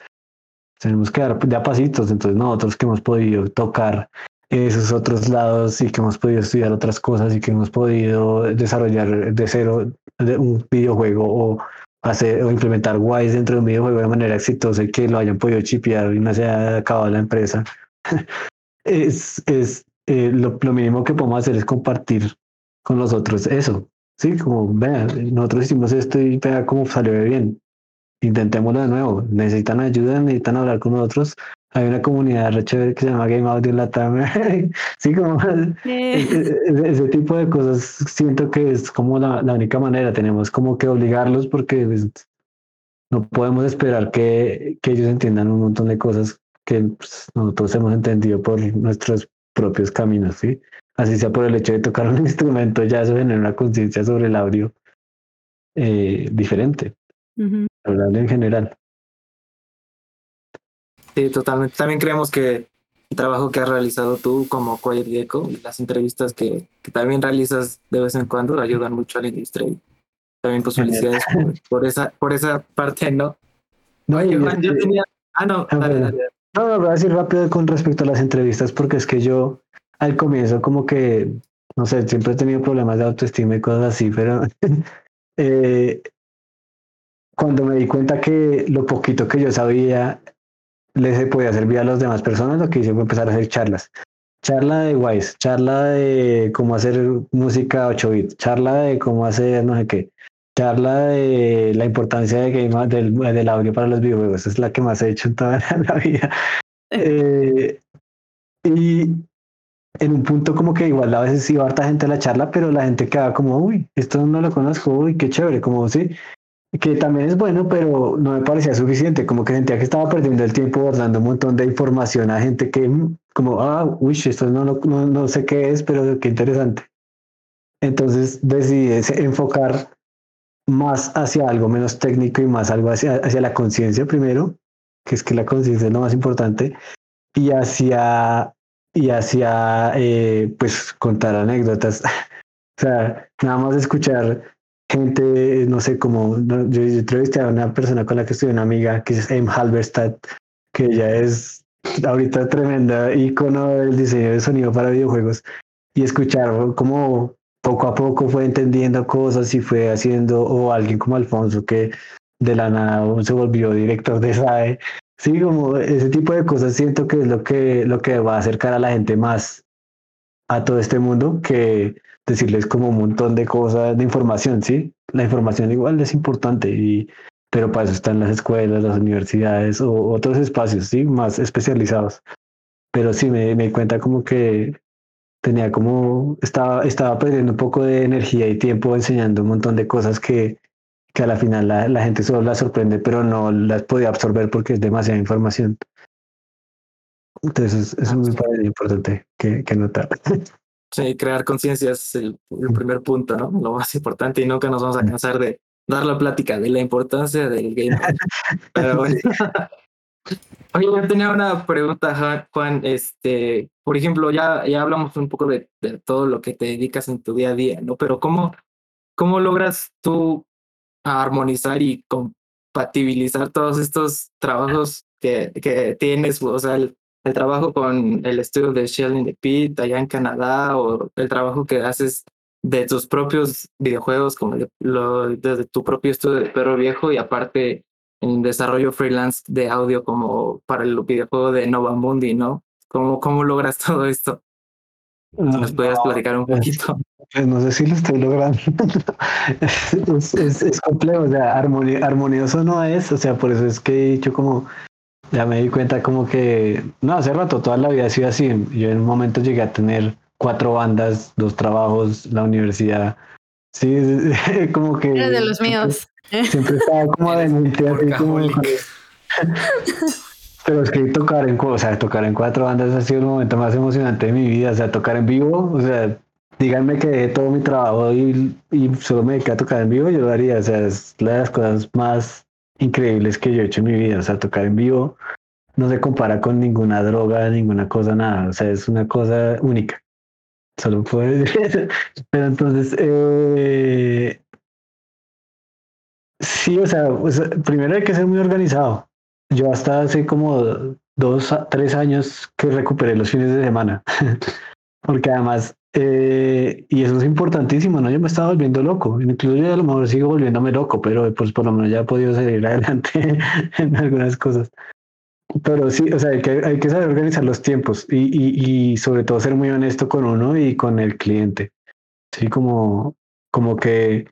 tenemos que dar de a pasitos. Entonces nosotros que hemos podido tocar esos otros lados y que hemos podido estudiar otras cosas y que hemos podido desarrollar de cero un videojuego o hacer o implementar Wise dentro de un videojuego de manera exitosa y que lo hayan podido chipear y no se haya acabado la empresa. es es eh, lo, lo, mínimo que podemos hacer es compartir con los otros eso. Sí, como vean, nosotros hicimos esto y vea cómo salió bien. Intentémoslo de nuevo. Necesitan ayuda, necesitan hablar con nosotros. Hay una comunidad re chévere que se llama Game Audio Latam. sí, como ese, tipo de cosas siento que es como la, la única manera. Tenemos como que obligarlos porque pues, no podemos esperar que, que, ellos entiendan un montón de cosas que pues, nosotros hemos entendido por nuestros propios caminos, ¿sí? Así sea por el hecho de tocar un instrumento, ya eso genera una conciencia sobre el audio eh, diferente, hablando en general. Sí, totalmente. También creemos que el trabajo que has realizado tú como Quiet Gecko y las entrevistas que, que, también realizas de vez en cuando ayudan mucho a la industria. Y también pues felicidades por, esa, por esa parte, ¿no? No, yo, tenía... Ah, no, ah, dale, dale. No, no, voy a decir rápido con respecto a las entrevistas porque es que yo al comienzo como que, no sé, siempre he tenido problemas de autoestima y cosas así, pero eh, cuando me di cuenta que lo poquito que yo sabía les podía servir a las demás personas, lo que hice fue empezar a hacer charlas. Charla de Wise, charla de cómo hacer música 8 bits, charla de cómo hacer no sé qué, charla de la importancia de game, del, del audio para los videojuegos. Es la que más he hecho en toda la vida. Eh, y en un punto como que igual a veces iba harta gente a la charla, pero la gente quedaba como, uy, esto no lo conozco, uy, qué chévere, como sí, que también es bueno, pero no me parecía suficiente, como que sentía que estaba perdiendo el tiempo dando un montón de información a gente que mm, como, ah, uy, esto no, no, no sé qué es, pero qué interesante. Entonces decidí enfocar más hacia algo menos técnico y más algo hacia, hacia la conciencia primero, que es que la conciencia es lo más importante, y hacia, y hacia eh, pues contar anécdotas. o sea, nada más escuchar gente, no sé, como yo, yo entrevisté a una persona con la que estuve, una amiga que es Em Halberstadt, que ella es ahorita tremenda icono del diseño de sonido para videojuegos y escuchar como poco a poco fue entendiendo cosas y fue haciendo, o alguien como Alfonso que de la nada se volvió director de SAE. Sí, como ese tipo de cosas siento que es lo que, lo que va a acercar a la gente más a todo este mundo que decirles como un montón de cosas, de información, ¿sí? La información igual es importante, y, pero para eso están las escuelas, las universidades o otros espacios, ¿sí? Más especializados. Pero sí me, me cuenta como que tenía como, estaba, estaba perdiendo un poco de energía y tiempo enseñando un montón de cosas que, que a la final la, la gente solo la sorprende, pero no las podía absorber porque es demasiada información. Entonces, eso es muy importante que, que notar. Sí, crear conciencia es el, el, primer punto, ¿no? Lo más importante y nunca nos vamos a cansar de dar la plática de la importancia del game. Pero bueno. Oye, yo tenía una pregunta, Juan. Este, por ejemplo, ya, ya hablamos un poco de, de, todo lo que te dedicas en tu día a día, ¿no? Pero ¿cómo, cómo logras tú armonizar y compatibilizar todos estos trabajos que, que tienes? O sea, el, el, trabajo con el estudio de Shell in the Pit allá en Canadá o el trabajo que haces de tus propios videojuegos, como de, lo, desde tu propio estudio de Perro Viejo y aparte en desarrollo freelance de audio como para el videojuego de Nova Mundi, ¿no? ¿Cómo, cómo logras todo esto? Si nos puedes no, platicar un poquito. Pues no sé si lo estoy logrando. es, es, es, complejo, o sea, armonioso no es, o sea, por eso es que he dicho como, ya me di cuenta como que, no, hace rato toda la vida ha sido así. Yo en un momento llegué a tener cuatro bandas, dos trabajos, la universidad. Sí, como que... Era de los míos. Siempre estaba como de mente así como... Pero es que tocar en, o sea, tocar en cuatro bandas ha sido el momento más emocionante de mi vida. O sea, tocar en vivo, o sea, díganme que dejé todo mi trabajo y, y solo me dediqué a tocar en vivo, yo lo haría. O sea, es una de las cosas más increíbles que yo he hecho en mi vida. O sea, tocar en vivo no se compara con ninguna droga, ninguna cosa, nada. O sea, es una cosa única. Solo puedo decir Pero entonces, eh, sí, o sea, primero hay que ser muy organizado. Yo hasta hace como dos, tres años que recuperé los fines de semana. Porque además, eh, y eso es importantísimo, ¿no? Yo me estaba volviendo loco. Incluso yo a lo mejor sigo volviéndome loco, pero pues por lo menos ya he podido seguir adelante en algunas cosas. Pero sí, o sea, hay que, hay que saber organizar los tiempos y, y, y, sobre todo ser muy honesto con uno y con el cliente. Sí, como, como que,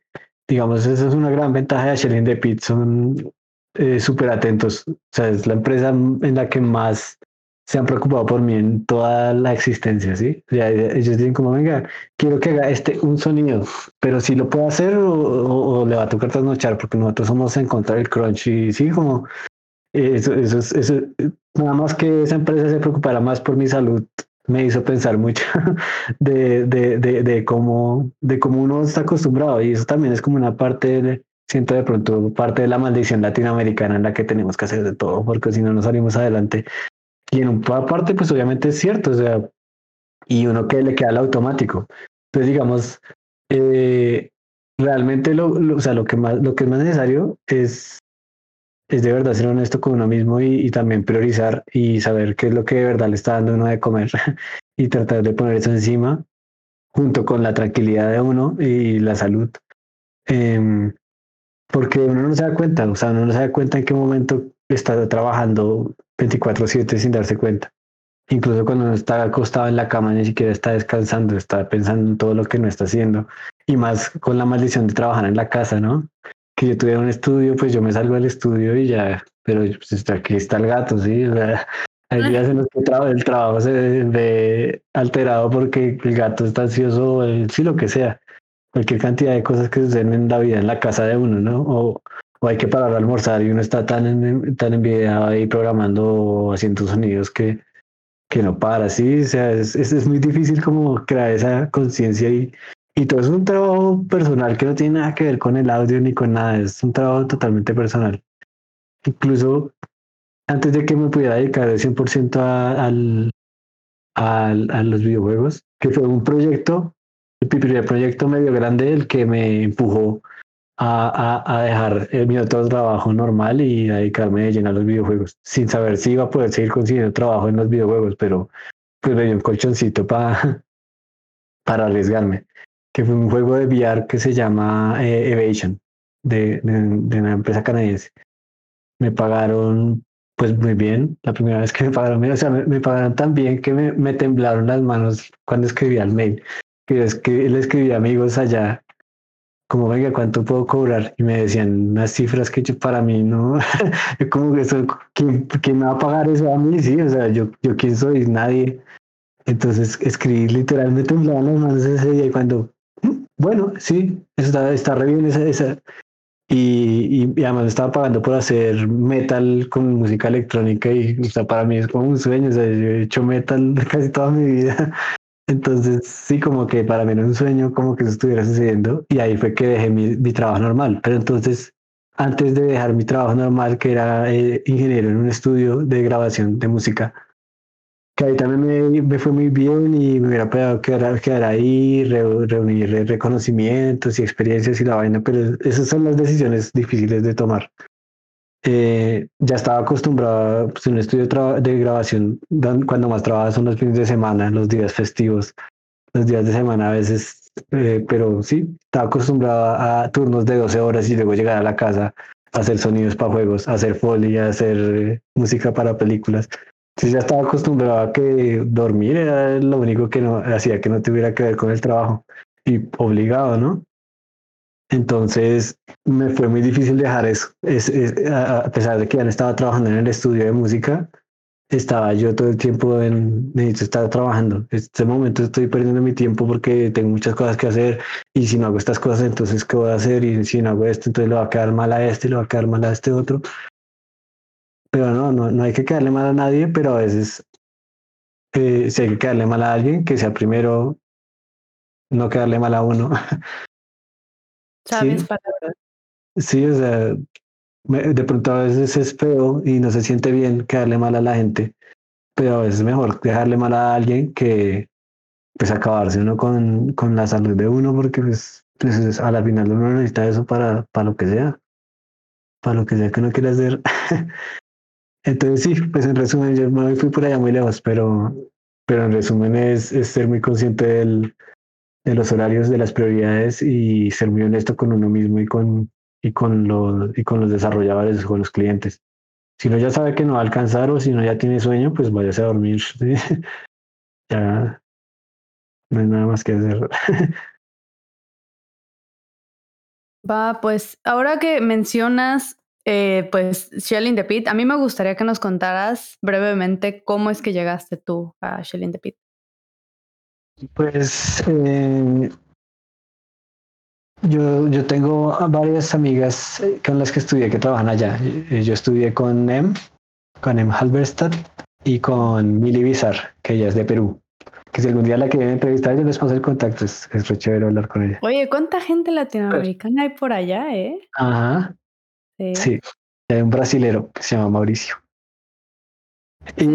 digamos, esa es una gran ventaja de Shelling de Pit, son eh, súper atentos. O sea, es la empresa en la que más se han preocupado por mí en toda la existencia, ¿sí? O sea, ellos dicen como, venga, quiero que haga este un sonido, pero si lo puedo hacer o, o, le va a tocar trasnochar, porque nosotros somos en contra del crunch y sí, como eso, eso, eso, nada más que esa empresa se preocupara más por mi salud me hizo pensar mucho de, de, de, de, cómo, de cómo uno está acostumbrado y eso también es como una parte, de, siento de pronto, parte de la maldición latinoamericana en la que tenemos que hacer de todo porque si no nos salimos adelante. Y en una parte, pues obviamente es cierto, o sea, y uno que le queda al automático. Entonces, digamos, eh, realmente lo, lo, o sea, lo, que más, lo que es más necesario es es de verdad ser honesto con uno mismo y, también priorizar y saber qué es lo que de verdad le está dando uno de comer y tratar de poner eso encima junto con la tranquilidad de uno y la salud. Eh, porque uno no se da cuenta, o sea, uno no se da cuenta en qué momento está trabajando 24/7 sin darse cuenta. Incluso cuando uno está acostado en la cama ni siquiera está descansando, está pensando en todo lo que no está haciendo. Y más con la maldición de trabajar en la casa, ¿no? Que yo tuviera un estudio, pues yo me salgo del estudio y ya, pero pues aquí está el gato, sí, o sea, hay días en los que el trabajo se ve alterado porque el gato está ansioso, sí, lo que sea, cualquier cantidad de cosas que suceden en la vida, en la casa de uno, ¿no? O, o hay que parar a almorzar y uno está tan, en, tan envidiado ahí programando o haciendo sonidos que, que no para, sí, o sea, es, es, es muy difícil como crear esa conciencia y, y todo es un trabajo personal que no tiene nada que ver con el audio ni con nada, es un trabajo totalmente personal. Incluso antes de que me pudiera dedicar el 100% a, al, al, a los videojuegos, que fue un proyecto, el primer proyecto medio grande, el que me empujó a, a, a dejar mi otro trabajo normal y a dedicarme a los videojuegos, sin saber si iba a poder seguir consiguiendo trabajo en los videojuegos, pero pues me dio un colchoncito para, para arriesgarme que fue un juego de VR que se llama eh, Evasion, de, de, una empresa canadiense. Me pagaron pues muy bien, la primera vez que me pagaron, o sea, me, pagaron tan bien que me, me, temblaron las manos cuando escribía el mail, que es que le escribí a amigos allá, como, venga, ¿cuánto puedo cobrar? Y me decían unas cifras que yo, para mí no, como que eso, ¿quién, ¿quién, me va a pagar eso a mí? Sí, o sea, yo, yo quién soy, nadie. Entonces escribí literalmente temblaban las manos ese día y cuando bueno, sí, está, está re bien esa, esa. Y, y, además me estaba pagando por hacer metal con música electrónica y o sea, para mí es como un sueño, o sea, yo he hecho metal casi toda mi vida. Entonces, sí, como que para mí era un sueño, como que eso estuviera sucediendo. Y ahí fue que dejé mi, mi trabajo normal. Pero entonces, antes de dejar mi trabajo normal, que era eh, ingeniero en un estudio de grabación de música, que ahí también me, fue muy bien y me hubiera podido quedar, quedar ahí, reunir reconocimientos y experiencias y la vaina, pero esas son las decisiones difíciles de tomar. Eh, ya estaba acostumbrado pues, en un estudio de, grabación, cuando más trabajas son los fines de semana, los días festivos, los días de semana a veces, eh, pero sí, estaba acostumbrado a turnos de 12 horas y luego llegar a la casa hacer sonidos para juegos, hacer foley, a hacer eh, música para películas sí ya estaba acostumbrado a que dormir era lo único que no hacía que no tuviera que ver con el trabajo y obligado, ¿no? Entonces me fue muy difícil dejar eso. Es, a pesar de que ya no estaba trabajando en el estudio de música, estaba yo todo el tiempo en, necesito estar trabajando. En este momento estoy perdiendo mi tiempo porque tengo muchas cosas que hacer y si no hago estas cosas, entonces ¿qué voy a hacer? Y si no hago esto, entonces le va a quedar mal a este, le va a quedar mal a este otro pero no, no, no hay que quedarle mal a nadie, pero a veces eh, si hay que quedarle mal a alguien, que sea primero no quedarle mal a uno. Sabes palabras. Sí, o sea, de pronto a veces es feo y no se siente bien quedarle mal a la gente, pero a veces es mejor dejarle mal a alguien que, pues acabarse uno con, con la salud de uno, porque pues, pues a la final uno necesita eso para, para lo que sea, para lo que sea que uno quiera hacer. Entonces sí, pues en resumen, yo me fui por allá muy lejos, pero, pero en resumen es, ser muy consciente del, de los horarios, de las prioridades y ser muy honesto con uno mismo y con, y con, los, y con los desarrolladores, con los clientes. Si uno ya sabe que no va a alcanzar o si no ya tiene sueño, pues váyase a dormir. ya no hay nada más que hacer. Va, pues ahora que mencionas eh, pues Shelling the Pit, a mí me gustaría que nos contaras brevemente cómo es que llegaste tú a Shelling the Pit. Pues eh, yo, yo tengo varias amigas eh, con las que estudié que trabajan allá. Yo estudié con Em, con Em Halberstadt y con Mili Bizar, que ella es de Perú. Que si algún día la quieren entrevistar, yo les paso el contacto. Es, es re chévere hablar con ella. Oye, ¿cuánta gente latinoamericana hay por allá, eh? Ajá. Sí. Sí, hay un brasilero que se llama Mauricio. Y,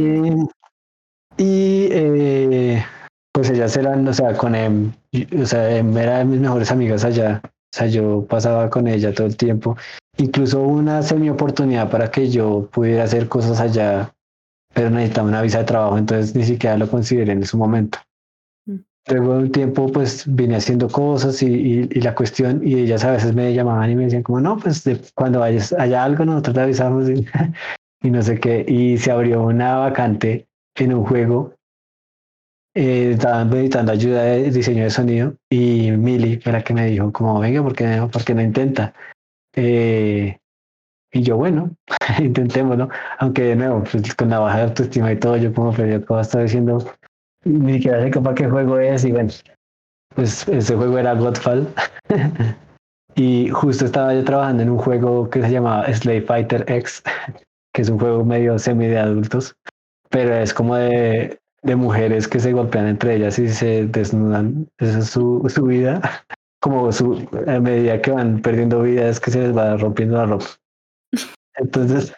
y eh, pues ellas eran, o sea, con Em, o sea, Em era de mis mejores amigas allá. O sea, yo pasaba con ella todo el tiempo. Incluso una semi oportunidad para que yo pudiera hacer cosas allá, pero necesitaba una visa de trabajo, entonces ni siquiera lo consideré en ese momento. Luego de un tiempo, pues vine haciendo cosas y, y, la cuestión, y ellas a veces me llamaban y me decían como, no, pues cuando vayas allá algo, nosotros te avisamos y, y no sé qué. Y se abrió una vacante en un juego eh, estaban meditando ayuda de diseño de sonido y Mili fue la que me dijo como venga, ¿por qué no, intenta? Eh, y yo, bueno, intentémoslo, aunque de nuevo, pues, con la baja de autoestima y todo, yo como, pero yo como estaba diciendo, ni siquiera sé para qué juego es y bueno, pues ese juego era Godfall y justo estaba yo trabajando en un juego que se llamaba Slave Fighter X, que es un juego medio semi de adultos, pero es como de, de mujeres que se golpean entre ellas y se desnudan. Esa es su, su vida. Como su, a medida que van perdiendo vida es que se les va rompiendo la ropa. Entonces,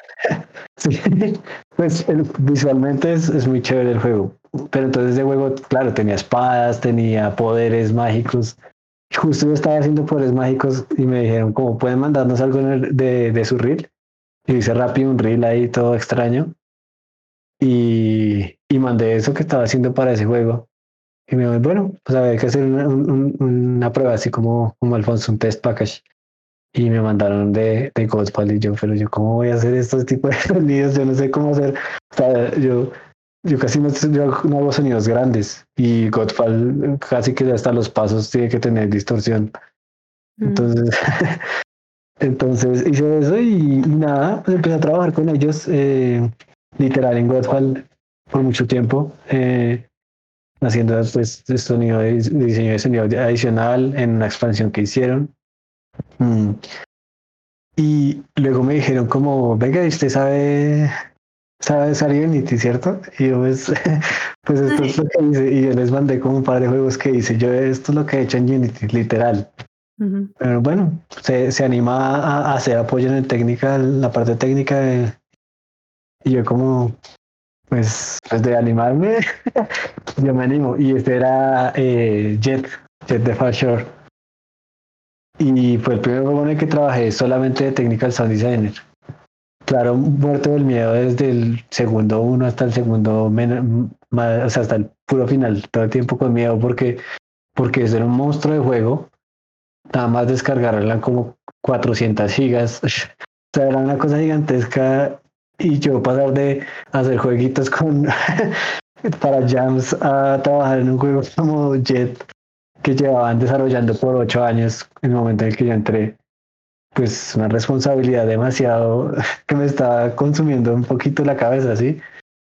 sí, pues visualmente es, es muy chévere el juego. Pero entonces de juego, claro, tenía espadas, tenía poderes mágicos. Justo yo estaba haciendo poderes mágicos y me dijeron, como pueden mandarnos algo de, de su reel. Y hice rápido un reel ahí todo extraño y, y mandé eso que estaba haciendo para ese juego. Y me dijo, bueno, pues había que hacer una, un- un- una prueba así como, como Alfonso, un test package. Y me mandaron de, de Godfall y yo, pero yo, ¿cómo voy a hacer estos tipos de sonidos? Yo no sé cómo hacer. O sea, yo, yo casi no, yo no hago sonidos grandes y Godfall casi que hasta los pasos tiene que tener distorsión. Mm. Entonces, entonces hice eso y, y nada, pues empecé a trabajar con ellos, eh, literal en Godfall por mucho tiempo, eh, haciendo pues sonido de diseño de sonido adicional en una expansión que hicieron. Mm. Y luego me dijeron como, venga, ¿y usted sabe, sabe usar Unity, ¿cierto? Y yo pues, pues esto es lo que hice, y yo les mandé como un par de juegos que hice, yo esto es lo que he hecho en Unity, literal. Ujú. Pero bueno, se, se anima a, a hacer apoyo en el técnica, en la parte técnica. de- y yo como, pues, pues de animarme, yo me animo. Y este era eh, Jet, Jet de Far Shore. Y fue el primer juego en el que trabajé solamente de Technical Sound Designer. Claro, muerto del miedo desde el segundo uno hasta el segundo, hasta el puro final, todo el tiempo con miedo porque, porque un monstruo de juego nada más descargar eran como 400 gigas. O sea, era una cosa gigantesca y yo pasar de hacer jueguitos con para jams a trabajar en un juego como Jet que llevaban desarrollando por ocho años en el momento en el que yo entré. Pues una responsabilidad demasiado que me estaba consumiendo un poquito la cabeza, ¿sí?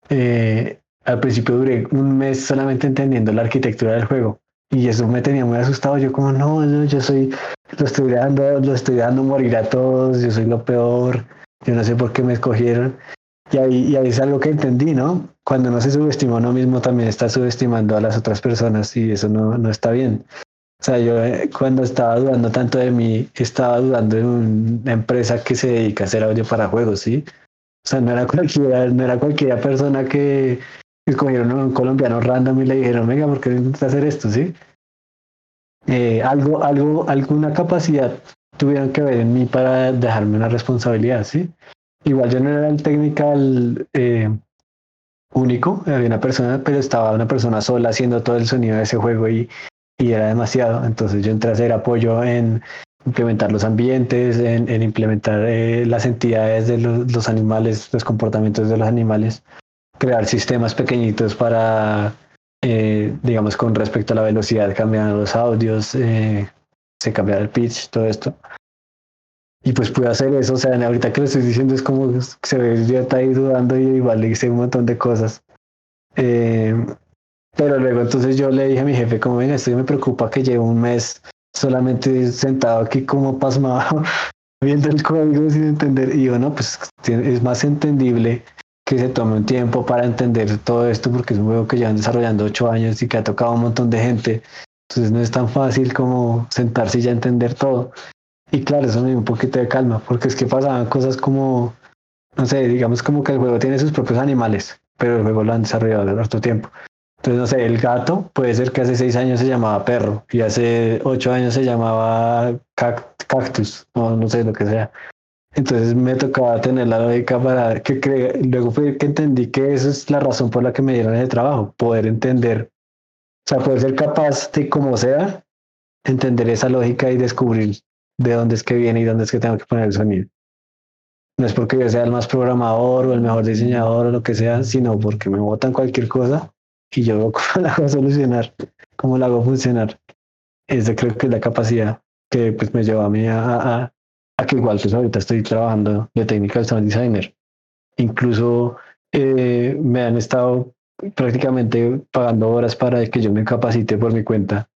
Eh, al principio duré un mes solamente entendiendo la arquitectura del juego y eso me tenía muy asustado. Yo como, no, no, yo soy, lo estoy dando, lo estoy dando morir a todos, yo soy lo peor, yo no sé por qué me escogieron. Y ahí, y ahí es algo que entendí, ¿no? Cuando no se subestima a uno mismo, también está subestimando a las otras personas y eso no, no está bien. O sea, yo eh, cuando estaba dudando tanto de mí, estaba dudando de una empresa que se dedica a hacer audio para juegos, ¿sí? O sea, no era cualquiera, no era cualquiera persona que, escogieron un colombiano random y le dijeron, venga, ¿por qué intentas hacer esto? ¿Sí? Eh, algo, algo, alguna capacidad tuvieron que ver en mí para dejarme una responsabilidad, ¿sí? Igual yo no era el technical eh, único, había una persona, pero estaba una persona sola haciendo todo el sonido de ese juego y, y era demasiado. Entonces yo entré a hacer apoyo en implementar los ambientes, en, en implementar eh, las entidades de los, los, animales, los comportamientos de los animales, crear sistemas pequeñitos para, eh, digamos, con respecto a la velocidad, cambiar los audios, eh, se cambiar el pitch, todo esto. Y pues pude hacer eso, o sea, ahorita que lo estoy diciendo es como se ve, yo está ahí dudando y hice un montón de cosas. Eh, pero luego entonces yo le dije a mi jefe, como ven, esto me preocupa que llevo un mes solamente sentado aquí como pasmado, viendo el código sin entender. Y yo, no, pues es más entendible que se tome un tiempo para entender todo esto, porque es un juego que llevan desarrollando ocho años y que ha tocado a un montón de gente. Entonces no es tan fácil como sentarse y ya entender todo. Y claro, eso me dio un poquito de calma, porque es que pasaban cosas como, no sé, digamos como que el juego tiene sus propios animales, pero el juego lo han desarrollado de harto tiempo. Entonces, no sé, el gato puede ser que hace seis años se llamaba perro y hace ocho años se llamaba cactus, o no sé lo que sea. Entonces me tocaba tener la lógica para que crea. Luego fue que entendí que esa es la razón por la que me dieron ese trabajo, poder entender, o sea, poder ser capaz de como sea, entender esa lógica y descubrir de dónde es que viene y dónde es que tengo que poner el sonido. No es porque yo sea el más programador o el mejor diseñador o lo que sea, sino porque me botan cualquier cosa y yo veo cómo la hago solucionar, cómo la hago funcionar. Esa creo que es la capacidad que pues me lleva a mí a, a, a que igual pues ahorita estoy trabajando de Technical Sound Designer. Incluso eh, me han estado prácticamente pagando horas para que yo me capacite por mi cuenta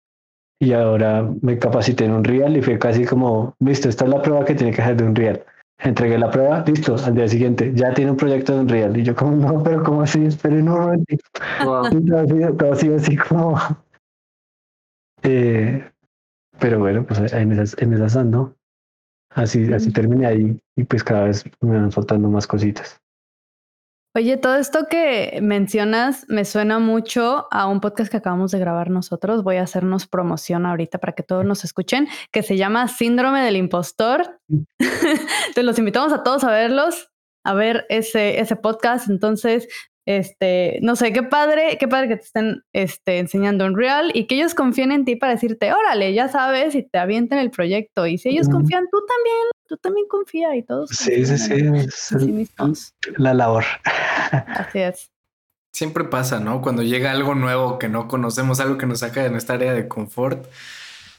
y ahora me capacité en un real y fue casi como, listo, esta es la prueba que tiene que hacer de un real. Entregué la prueba, listo, al día siguiente, ya tiene un proyecto de un real. Y yo como, no, pero ¿cómo así? Esperen un momentito. Wow. todo, así, así como... Eh, pero bueno, pues me, ahí me estás dando. Así, así terminé ahí y pues cada vez me van faltando más cositas. Oye, todo esto que mencionas me suena mucho a un podcast que acabamos de grabar nosotros. Voy a hacernos promoción ahorita para que todos nos escuchen, que se llama Síndrome del Impostor. Te los invitamos a todos a verlos, a ver ese, ese podcast. Entonces, este, no sé, qué padre, qué padre que te estén este, enseñando en real y que ellos confíen en ti para decirte, órale, ya sabes, y te avienten el proyecto. Y si ellos confían, tú también, tú también confía y todos. Sí, sí, sí. la labor. Así es. Siempre pasa, ¿no? Cuando llega algo nuevo que no conocemos, algo que nos saca de nuestra área de confort,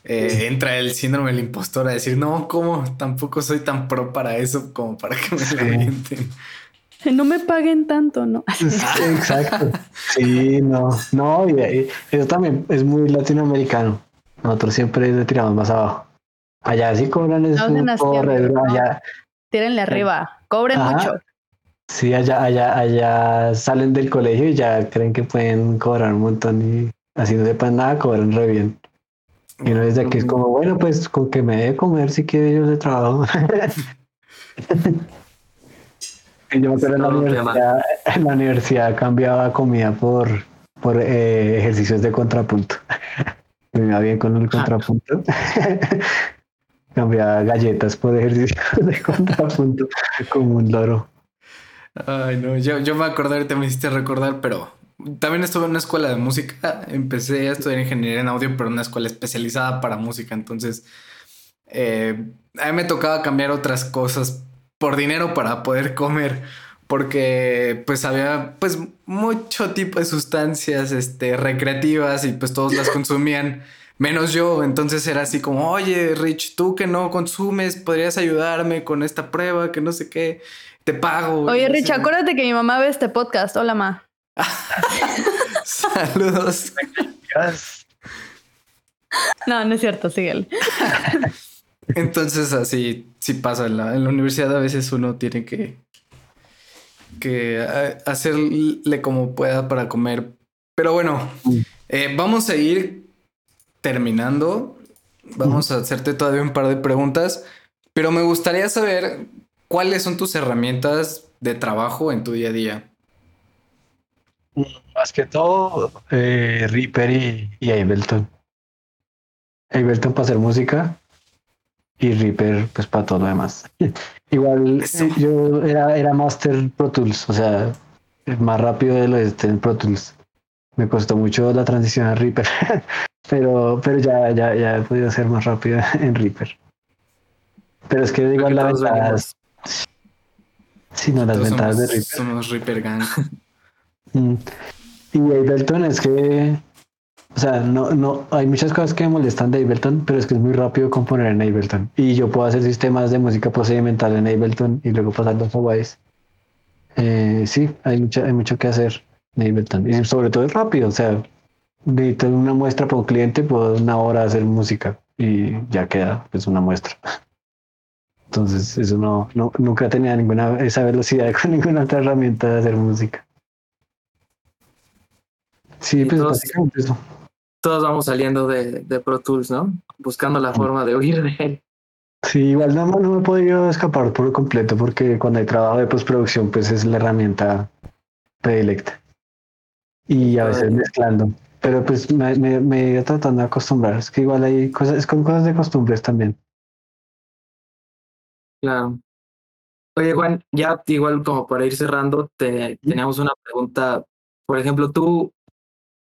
eh, entra el síndrome del impostor a decir, no, ¿cómo? Tampoco soy tan pro para eso como para que me avienten. No me paguen tanto, ¿no? Exacto. Sí, no, no, y, eso también es muy latinoamericano. Nosotros siempre le tiramos más abajo. Allá sí cobran eso. allá. Tírenle arriba, cobren mucho. Sí, allá, allá, allá salen del colegio y ya creen que pueden cobrar un montón y así no sepan nada, cobran re bien. Y uno desde aquí es como, bueno, pues con que me dé comer si quiere yo de trabajo. Yo me acuerdo en la, universidad, en la universidad cambiaba comida por, por eh, ejercicios de contrapunto. me iba bien con el contrapunto. cambiaba galletas por ejercicios de contrapunto como un loro. Ay, no, yo, yo me acordé, ahorita me hiciste recordar, pero también estuve en una escuela de música. Empecé a estudiar ingeniería en audio, pero en una escuela especializada para música. Entonces, eh, a mí me tocaba cambiar otras cosas por dinero para poder comer porque pues había pues mucho tipo de sustancias este recreativas y pues todos las consumían menos yo. Entonces era así como oye Rich tú que no consumes podrías ayudarme con esta prueba que no sé qué te pago oye Rich acuérdate que mi mamá ve este podcast. Hola ma. Saludos. No no es cierto síguele entonces así sí pasa. En la, universidad a veces uno tiene que, que eh, hacerle como pueda para comer. Pero bueno, mm. eh, vamos a ir terminando. Vamos a hacerte todavía un par de preguntas. Pero me gustaría saber cuáles son tus herramientas de trabajo en tu día a día. Más que todo, eh, Reaper y, y Ableton. Ableton para hacer música y Reaper pues para todo lo demás. Igual Eso. yo era, era Master Pro Tools, o sea, más rápido de lo este en Pro Tools. Me costó mucho la transición a Reaper, pero, pero ya, ya, ya he podido ser más rápido en Reaper. Pero es que igual que la todos ventaja, venimos- sí, no, las ventajas de Reaper. somos Reaper Gang. Mm. Y Ableton es que, o sea, no, no, hay muchas cosas que me molestan de Ableton, pero es que es muy rápido componer en Ableton. Y yo puedo hacer sistemas de música procedimental en Ableton y luego pasarlos a Wise. Eh, sí, hay mucho, hay mucho que hacer en Ableton. Y sobre todo es rápido, o sea, necesito una muestra un cliente, puedo una hora hacer música y ya queda pues una muestra. Entonces, eso no, no nunca tenía ninguna esa velocidad con ninguna otra herramienta de hacer música. Sí, pues básicamente eso. Todos vamos saliendo de, de Pro Tools, ¿no? Buscando la forma de huir de él. Sí, igual no, no me he podido escapar por completo porque cuando hay trabajo de postproducción, pues es la herramienta predilecta. Y a veces mezclando. Pero pues me, me, me he ido tratando de acostumbrar. Es que igual hay cosas, es con cosas de costumbres también. Claro. Oye, Juan, ya igual como para ir cerrando, te, teníamos una pregunta. Por ejemplo, tú,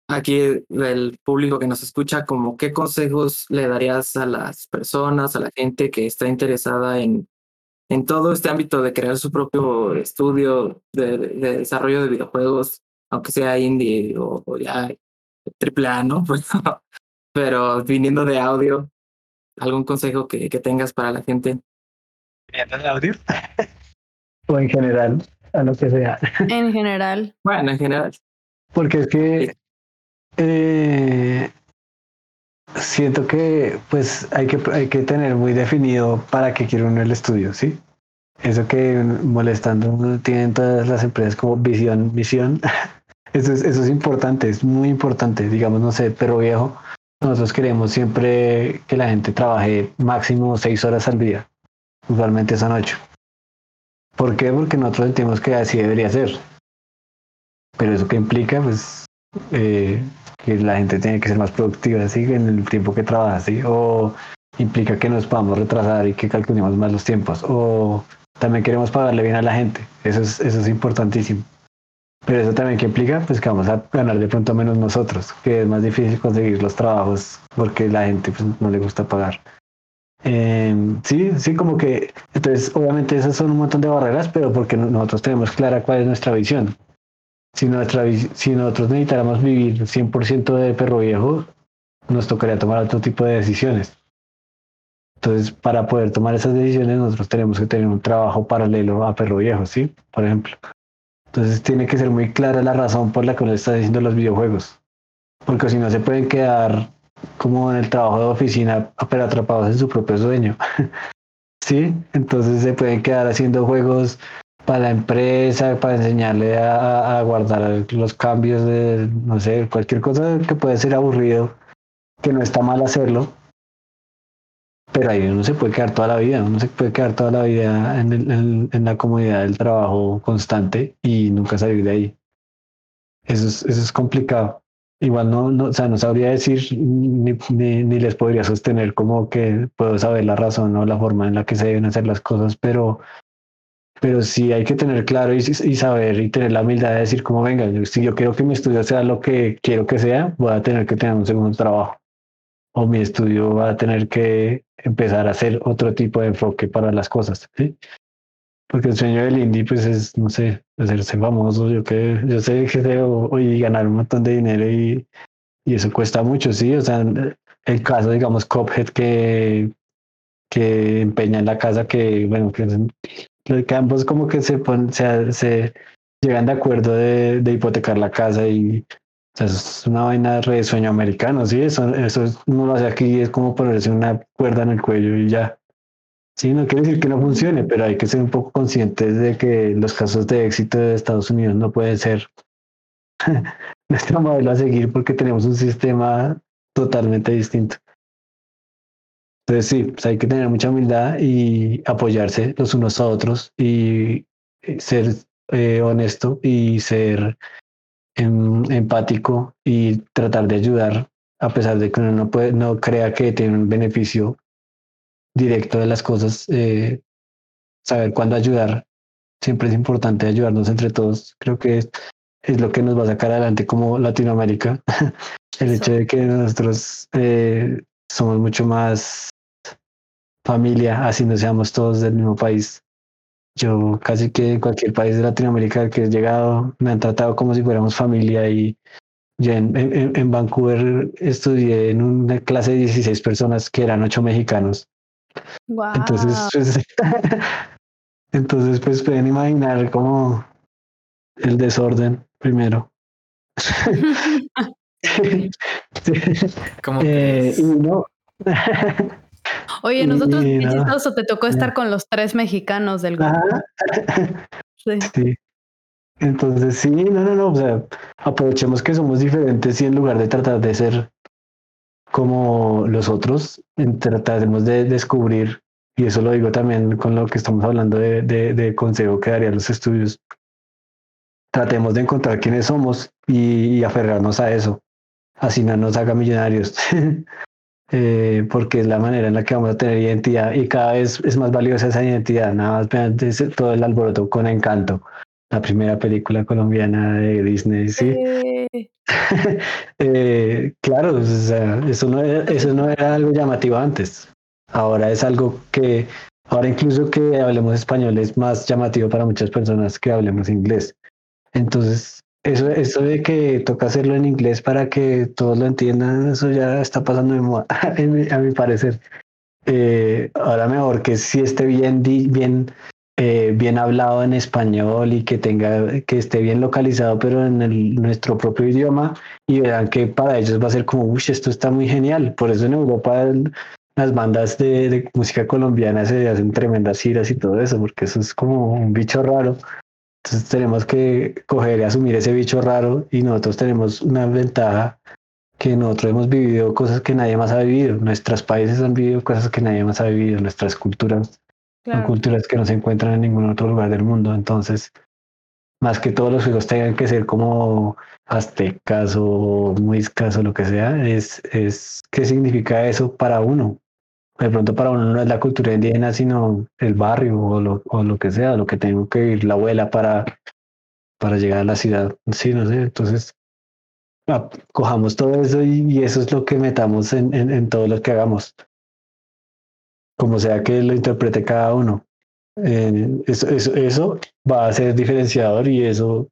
aquí del público que nos escucha, como qué consejos le darías a las personas, a la gente que está interesada en, en todo este ámbito de crear su propio estudio de, de desarrollo de videojuegos, aunque sea indie o, o ya triple A, ¿no? Pues, Pero viniendo de audio, ¿algún consejo que, que tengas para la gente? el audio? o en general, a lo que sea. En general. Bueno, en general. Porque es que eh, siento que pues hay que, hay que tener muy definido para qué quiere uno el estudio, ¿sí? Eso que molestando tienen todas las empresas como visión, misión. Eso es, eso es importante, es muy importante. Digamos, no sé, pero viejo, nosotros queremos siempre que la gente trabaje máximo seis horas al día. Usualmente son ocho. ¿Por qué? Porque nosotros sentimos que así debería ser. Pero eso que implica, pues, eh, que la gente tiene que ser más productiva, ¿sí? En el tiempo que trabaja, ¿sí? O implica que nos podamos retrasar y que calculemos más los tiempos. O también queremos pagarle bien a la gente. Eso es, eso es importantísimo. Pero eso también que implica, pues, que vamos a ganar de pronto menos nosotros, que es más difícil conseguir los trabajos porque la gente pues, no le gusta pagar. Eh, sí, sí, como que, entonces, obviamente esas son un montón de barreras, pero porque no- nosotros tenemos clara cuál es nuestra visión. Si, nuestra, si nosotros necesitáramos vivir 100% de perro viejo, nos tocaría tomar otro tipo de decisiones. Entonces, para poder tomar esas decisiones, nosotros tenemos que tener un trabajo paralelo a perro viejo, ¿sí? Por ejemplo. Entonces, tiene que ser muy clara la razón por la que uno está haciendo los videojuegos. Porque si no, se pueden quedar como en el trabajo de oficina, pero atrapados en su propio sueño. sí, entonces se pueden quedar haciendo juegos para la empresa, para enseñarle a, a- guardar los cambios de, no sé, cualquier cosa que puede ser aburrido, que no está mal hacerlo. Pero ahí uno se puede quedar toda la vida, uno se puede quedar toda la vida en, el- en- en la comodidad del trabajo constante y nunca salir de ahí. Eso es, eso es complicado. Igual no, no, o sea, no sabría decir ni, ni, ni les podría sostener como que puedo saber la razón o la forma en la que se deben hacer las cosas, pero, pero sí hay que tener claro y, saber y tener la humildad de decir como venga, yo- si yo quiero que mi estudio sea lo que quiero que sea, voy a tener que tener un segundo trabajo. O mi estudio va a tener que empezar a hacer otro tipo de enfoque para las cosas, ¿sí? Porque el sueño del indie, pues es, no sé, hacerse famoso, yo que, yo sé que sé, o, o y ganar un montón de dinero y, y eso cuesta mucho, sí, o sea, el caso, digamos, Cophead que, que empeña en la casa, que, bueno, que, que ambos como que se ponen, se, se llegan de acuerdo de, de hipotecar la casa y, o sea, es una vaina re sueño americano, sí, eso, eso es- uno lo hace aquí, es como ponerse una cuerda en el cuello y ya. Sí, no quiere decir que no funcione, pero hay que ser un poco conscientes de que los casos de éxito de Estados Unidos no pueden ser nuestro modelo a seguir porque tenemos un sistema totalmente distinto. Entonces sí, pues hay que tener mucha humildad y apoyarse los unos a otros y eh, ser eh, honesto y ser em, empático y tratar de ayudar, a pesar de que uno no, puede, no crea que tiene un beneficio directo de las cosas, eh, saber cuándo ayudar. Siempre es importante ayudarnos entre todos. Creo que es, es lo que nos va a sacar adelante como Latinoamérica. El hecho de que nosotros eh, somos mucho más familia, así no seamos todos del mismo país. Yo casi que en cualquier país de Latinoamérica que he llegado me han tratado como si fuéramos familia y yo en, en, en Vancouver estudié en una clase de 16 personas que eran ocho mexicanos. Wow. Entonces, pues, entonces, pues pueden imaginar como el desorden primero. ¿Cómo Eh, no. Oye, nosotros qué chistoso, te tocó estar con los tres mexicanos del grupo. Sí. Sí. Entonces, sí, no, no, no. O sea, aprovechemos que somos diferentes y en lugar de tratar de ser como los otros, tratemos de descubrir, y eso lo digo también con lo que estamos hablando de, de, de consejo que darían los estudios. Tratemos de encontrar quiénes somos y, y aferrarnos a eso. Así no nos haga millonarios. Eh, porque es la manera en la que vamos a tener identidad y cada vez es más valiosa esa identidad. Nada más vean todo el alboroto con encanto. La primera película colombiana de Disney, sí. Eh, Eh, claro, o sea, eso, no era, eso no era algo llamativo antes. Ahora es algo que, ahora incluso que hablemos español es más llamativo para muchas personas que hablemos inglés. Entonces, eso, eso de que toca hacerlo en inglés para que todos lo entiendan, eso ya está pasando de moda, a mi parecer. Eh, ahora mejor que sí esté bien, bien, eh, bien hablado en español y que tenga, que esté bien localizado, pero en nuestro propio idioma y verán que para ellos va a ser como, uy, esto está muy genial. Por eso en Europa las bandas de, de música colombiana se hacen tremendas giras y todo eso, porque eso es como un bicho raro. Entonces tenemos que coger y asumir ese bicho raro y nosotros tenemos una ventaja que nosotros hemos vivido cosas que nadie más ha vivido. Nuestros países han vivido cosas que nadie más ha vivido. Nuestras culturas son culturas que no se encuentran en ningún otro lugar del mundo. Entonces, más que todos los juegos tengan que ser como aztecas o muiscas o lo que sea, es, es qué significa eso para uno. De pronto para uno no es la cultura indígena, sino el barrio o lo, o lo que sea, lo que tengo que vivir la abuela para, para llegar a la ciudad. Sí, no sé. Entonces, ah, cojamos todo eso y, eso es lo que metamos en, en, en todo lo que hagamos como sea que lo interprete cada uno. Eh, eso, eso, eso va a ser diferenciador y eso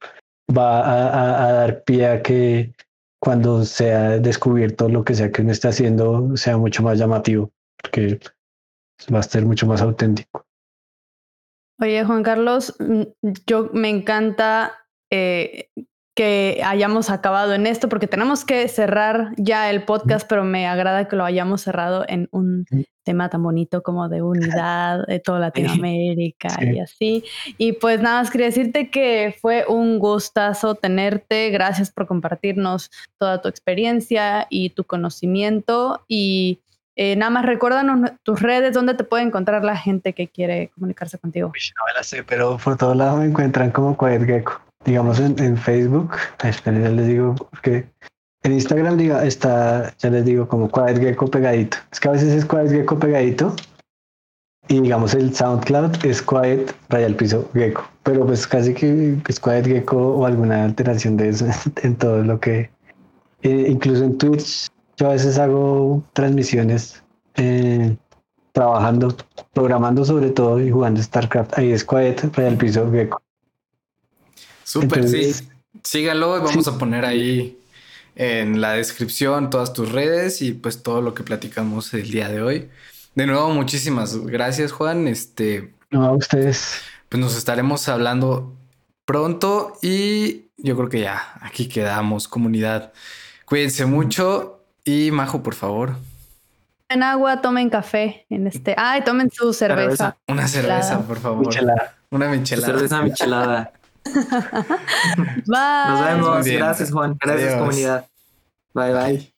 va a, a- a dar pie a que cuando sea descubierto lo que sea que uno esté haciendo sea mucho más llamativo, porque va a ser mucho más auténtico. Oye, Juan Carlos, mm, yo me encanta eh, que hayamos acabado en esto porque tenemos que cerrar ya el podcast, pero me agrada que lo hayamos cerrado en un tema tan bonito como de unidad de toda Latinoamérica Sí. y así. Y pues nada más quería decirte que fue un gustazo tenerte. Gracias por compartirnos toda tu experiencia y tu conocimiento. Y eh, nada más recuérdanos tus redes, donde te puede encontrar la gente que quiere comunicarse contigo. No me la sé, pero por todos lados me encuentran como Quiet Gecko. Digamos en, en Facebook, esperen, ya les digo que en Instagram está, ya les digo, como Quiet Gecko pegadito. Es que a veces es Quiet Gecko pegadito y digamos el SoundCloud es Quiet raya al piso Gecko, pero pues casi que es Quiet Gecko o alguna alteración de eso en todo lo que, eh, incluso en Twitch, yo a veces hago transmisiones eh, trabajando, programando sobre todo y jugando StarCraft. Ahí es raya al piso Gecko. Súper, Entonces- sí. Síganlo, vamos Sí. a poner ahí en la descripción todas tus redes y pues todo lo que platicamos el día de hoy. De nuevo, muchísimas gracias, Juan. Este, No, a ustedes. pues nos estaremos hablando pronto y yo creo que ya aquí quedamos, comunidad. Cuídense mucho y Majo, por favor, En agua, tomen café en este. Ay, tomen su cerveza. una cerveza, por favor. Michelada. Una michelada. Cerveza michelada. Bye. Nos vemos. Gracias, Juan. Gracias, Adiós. comunidad. Bye, bye.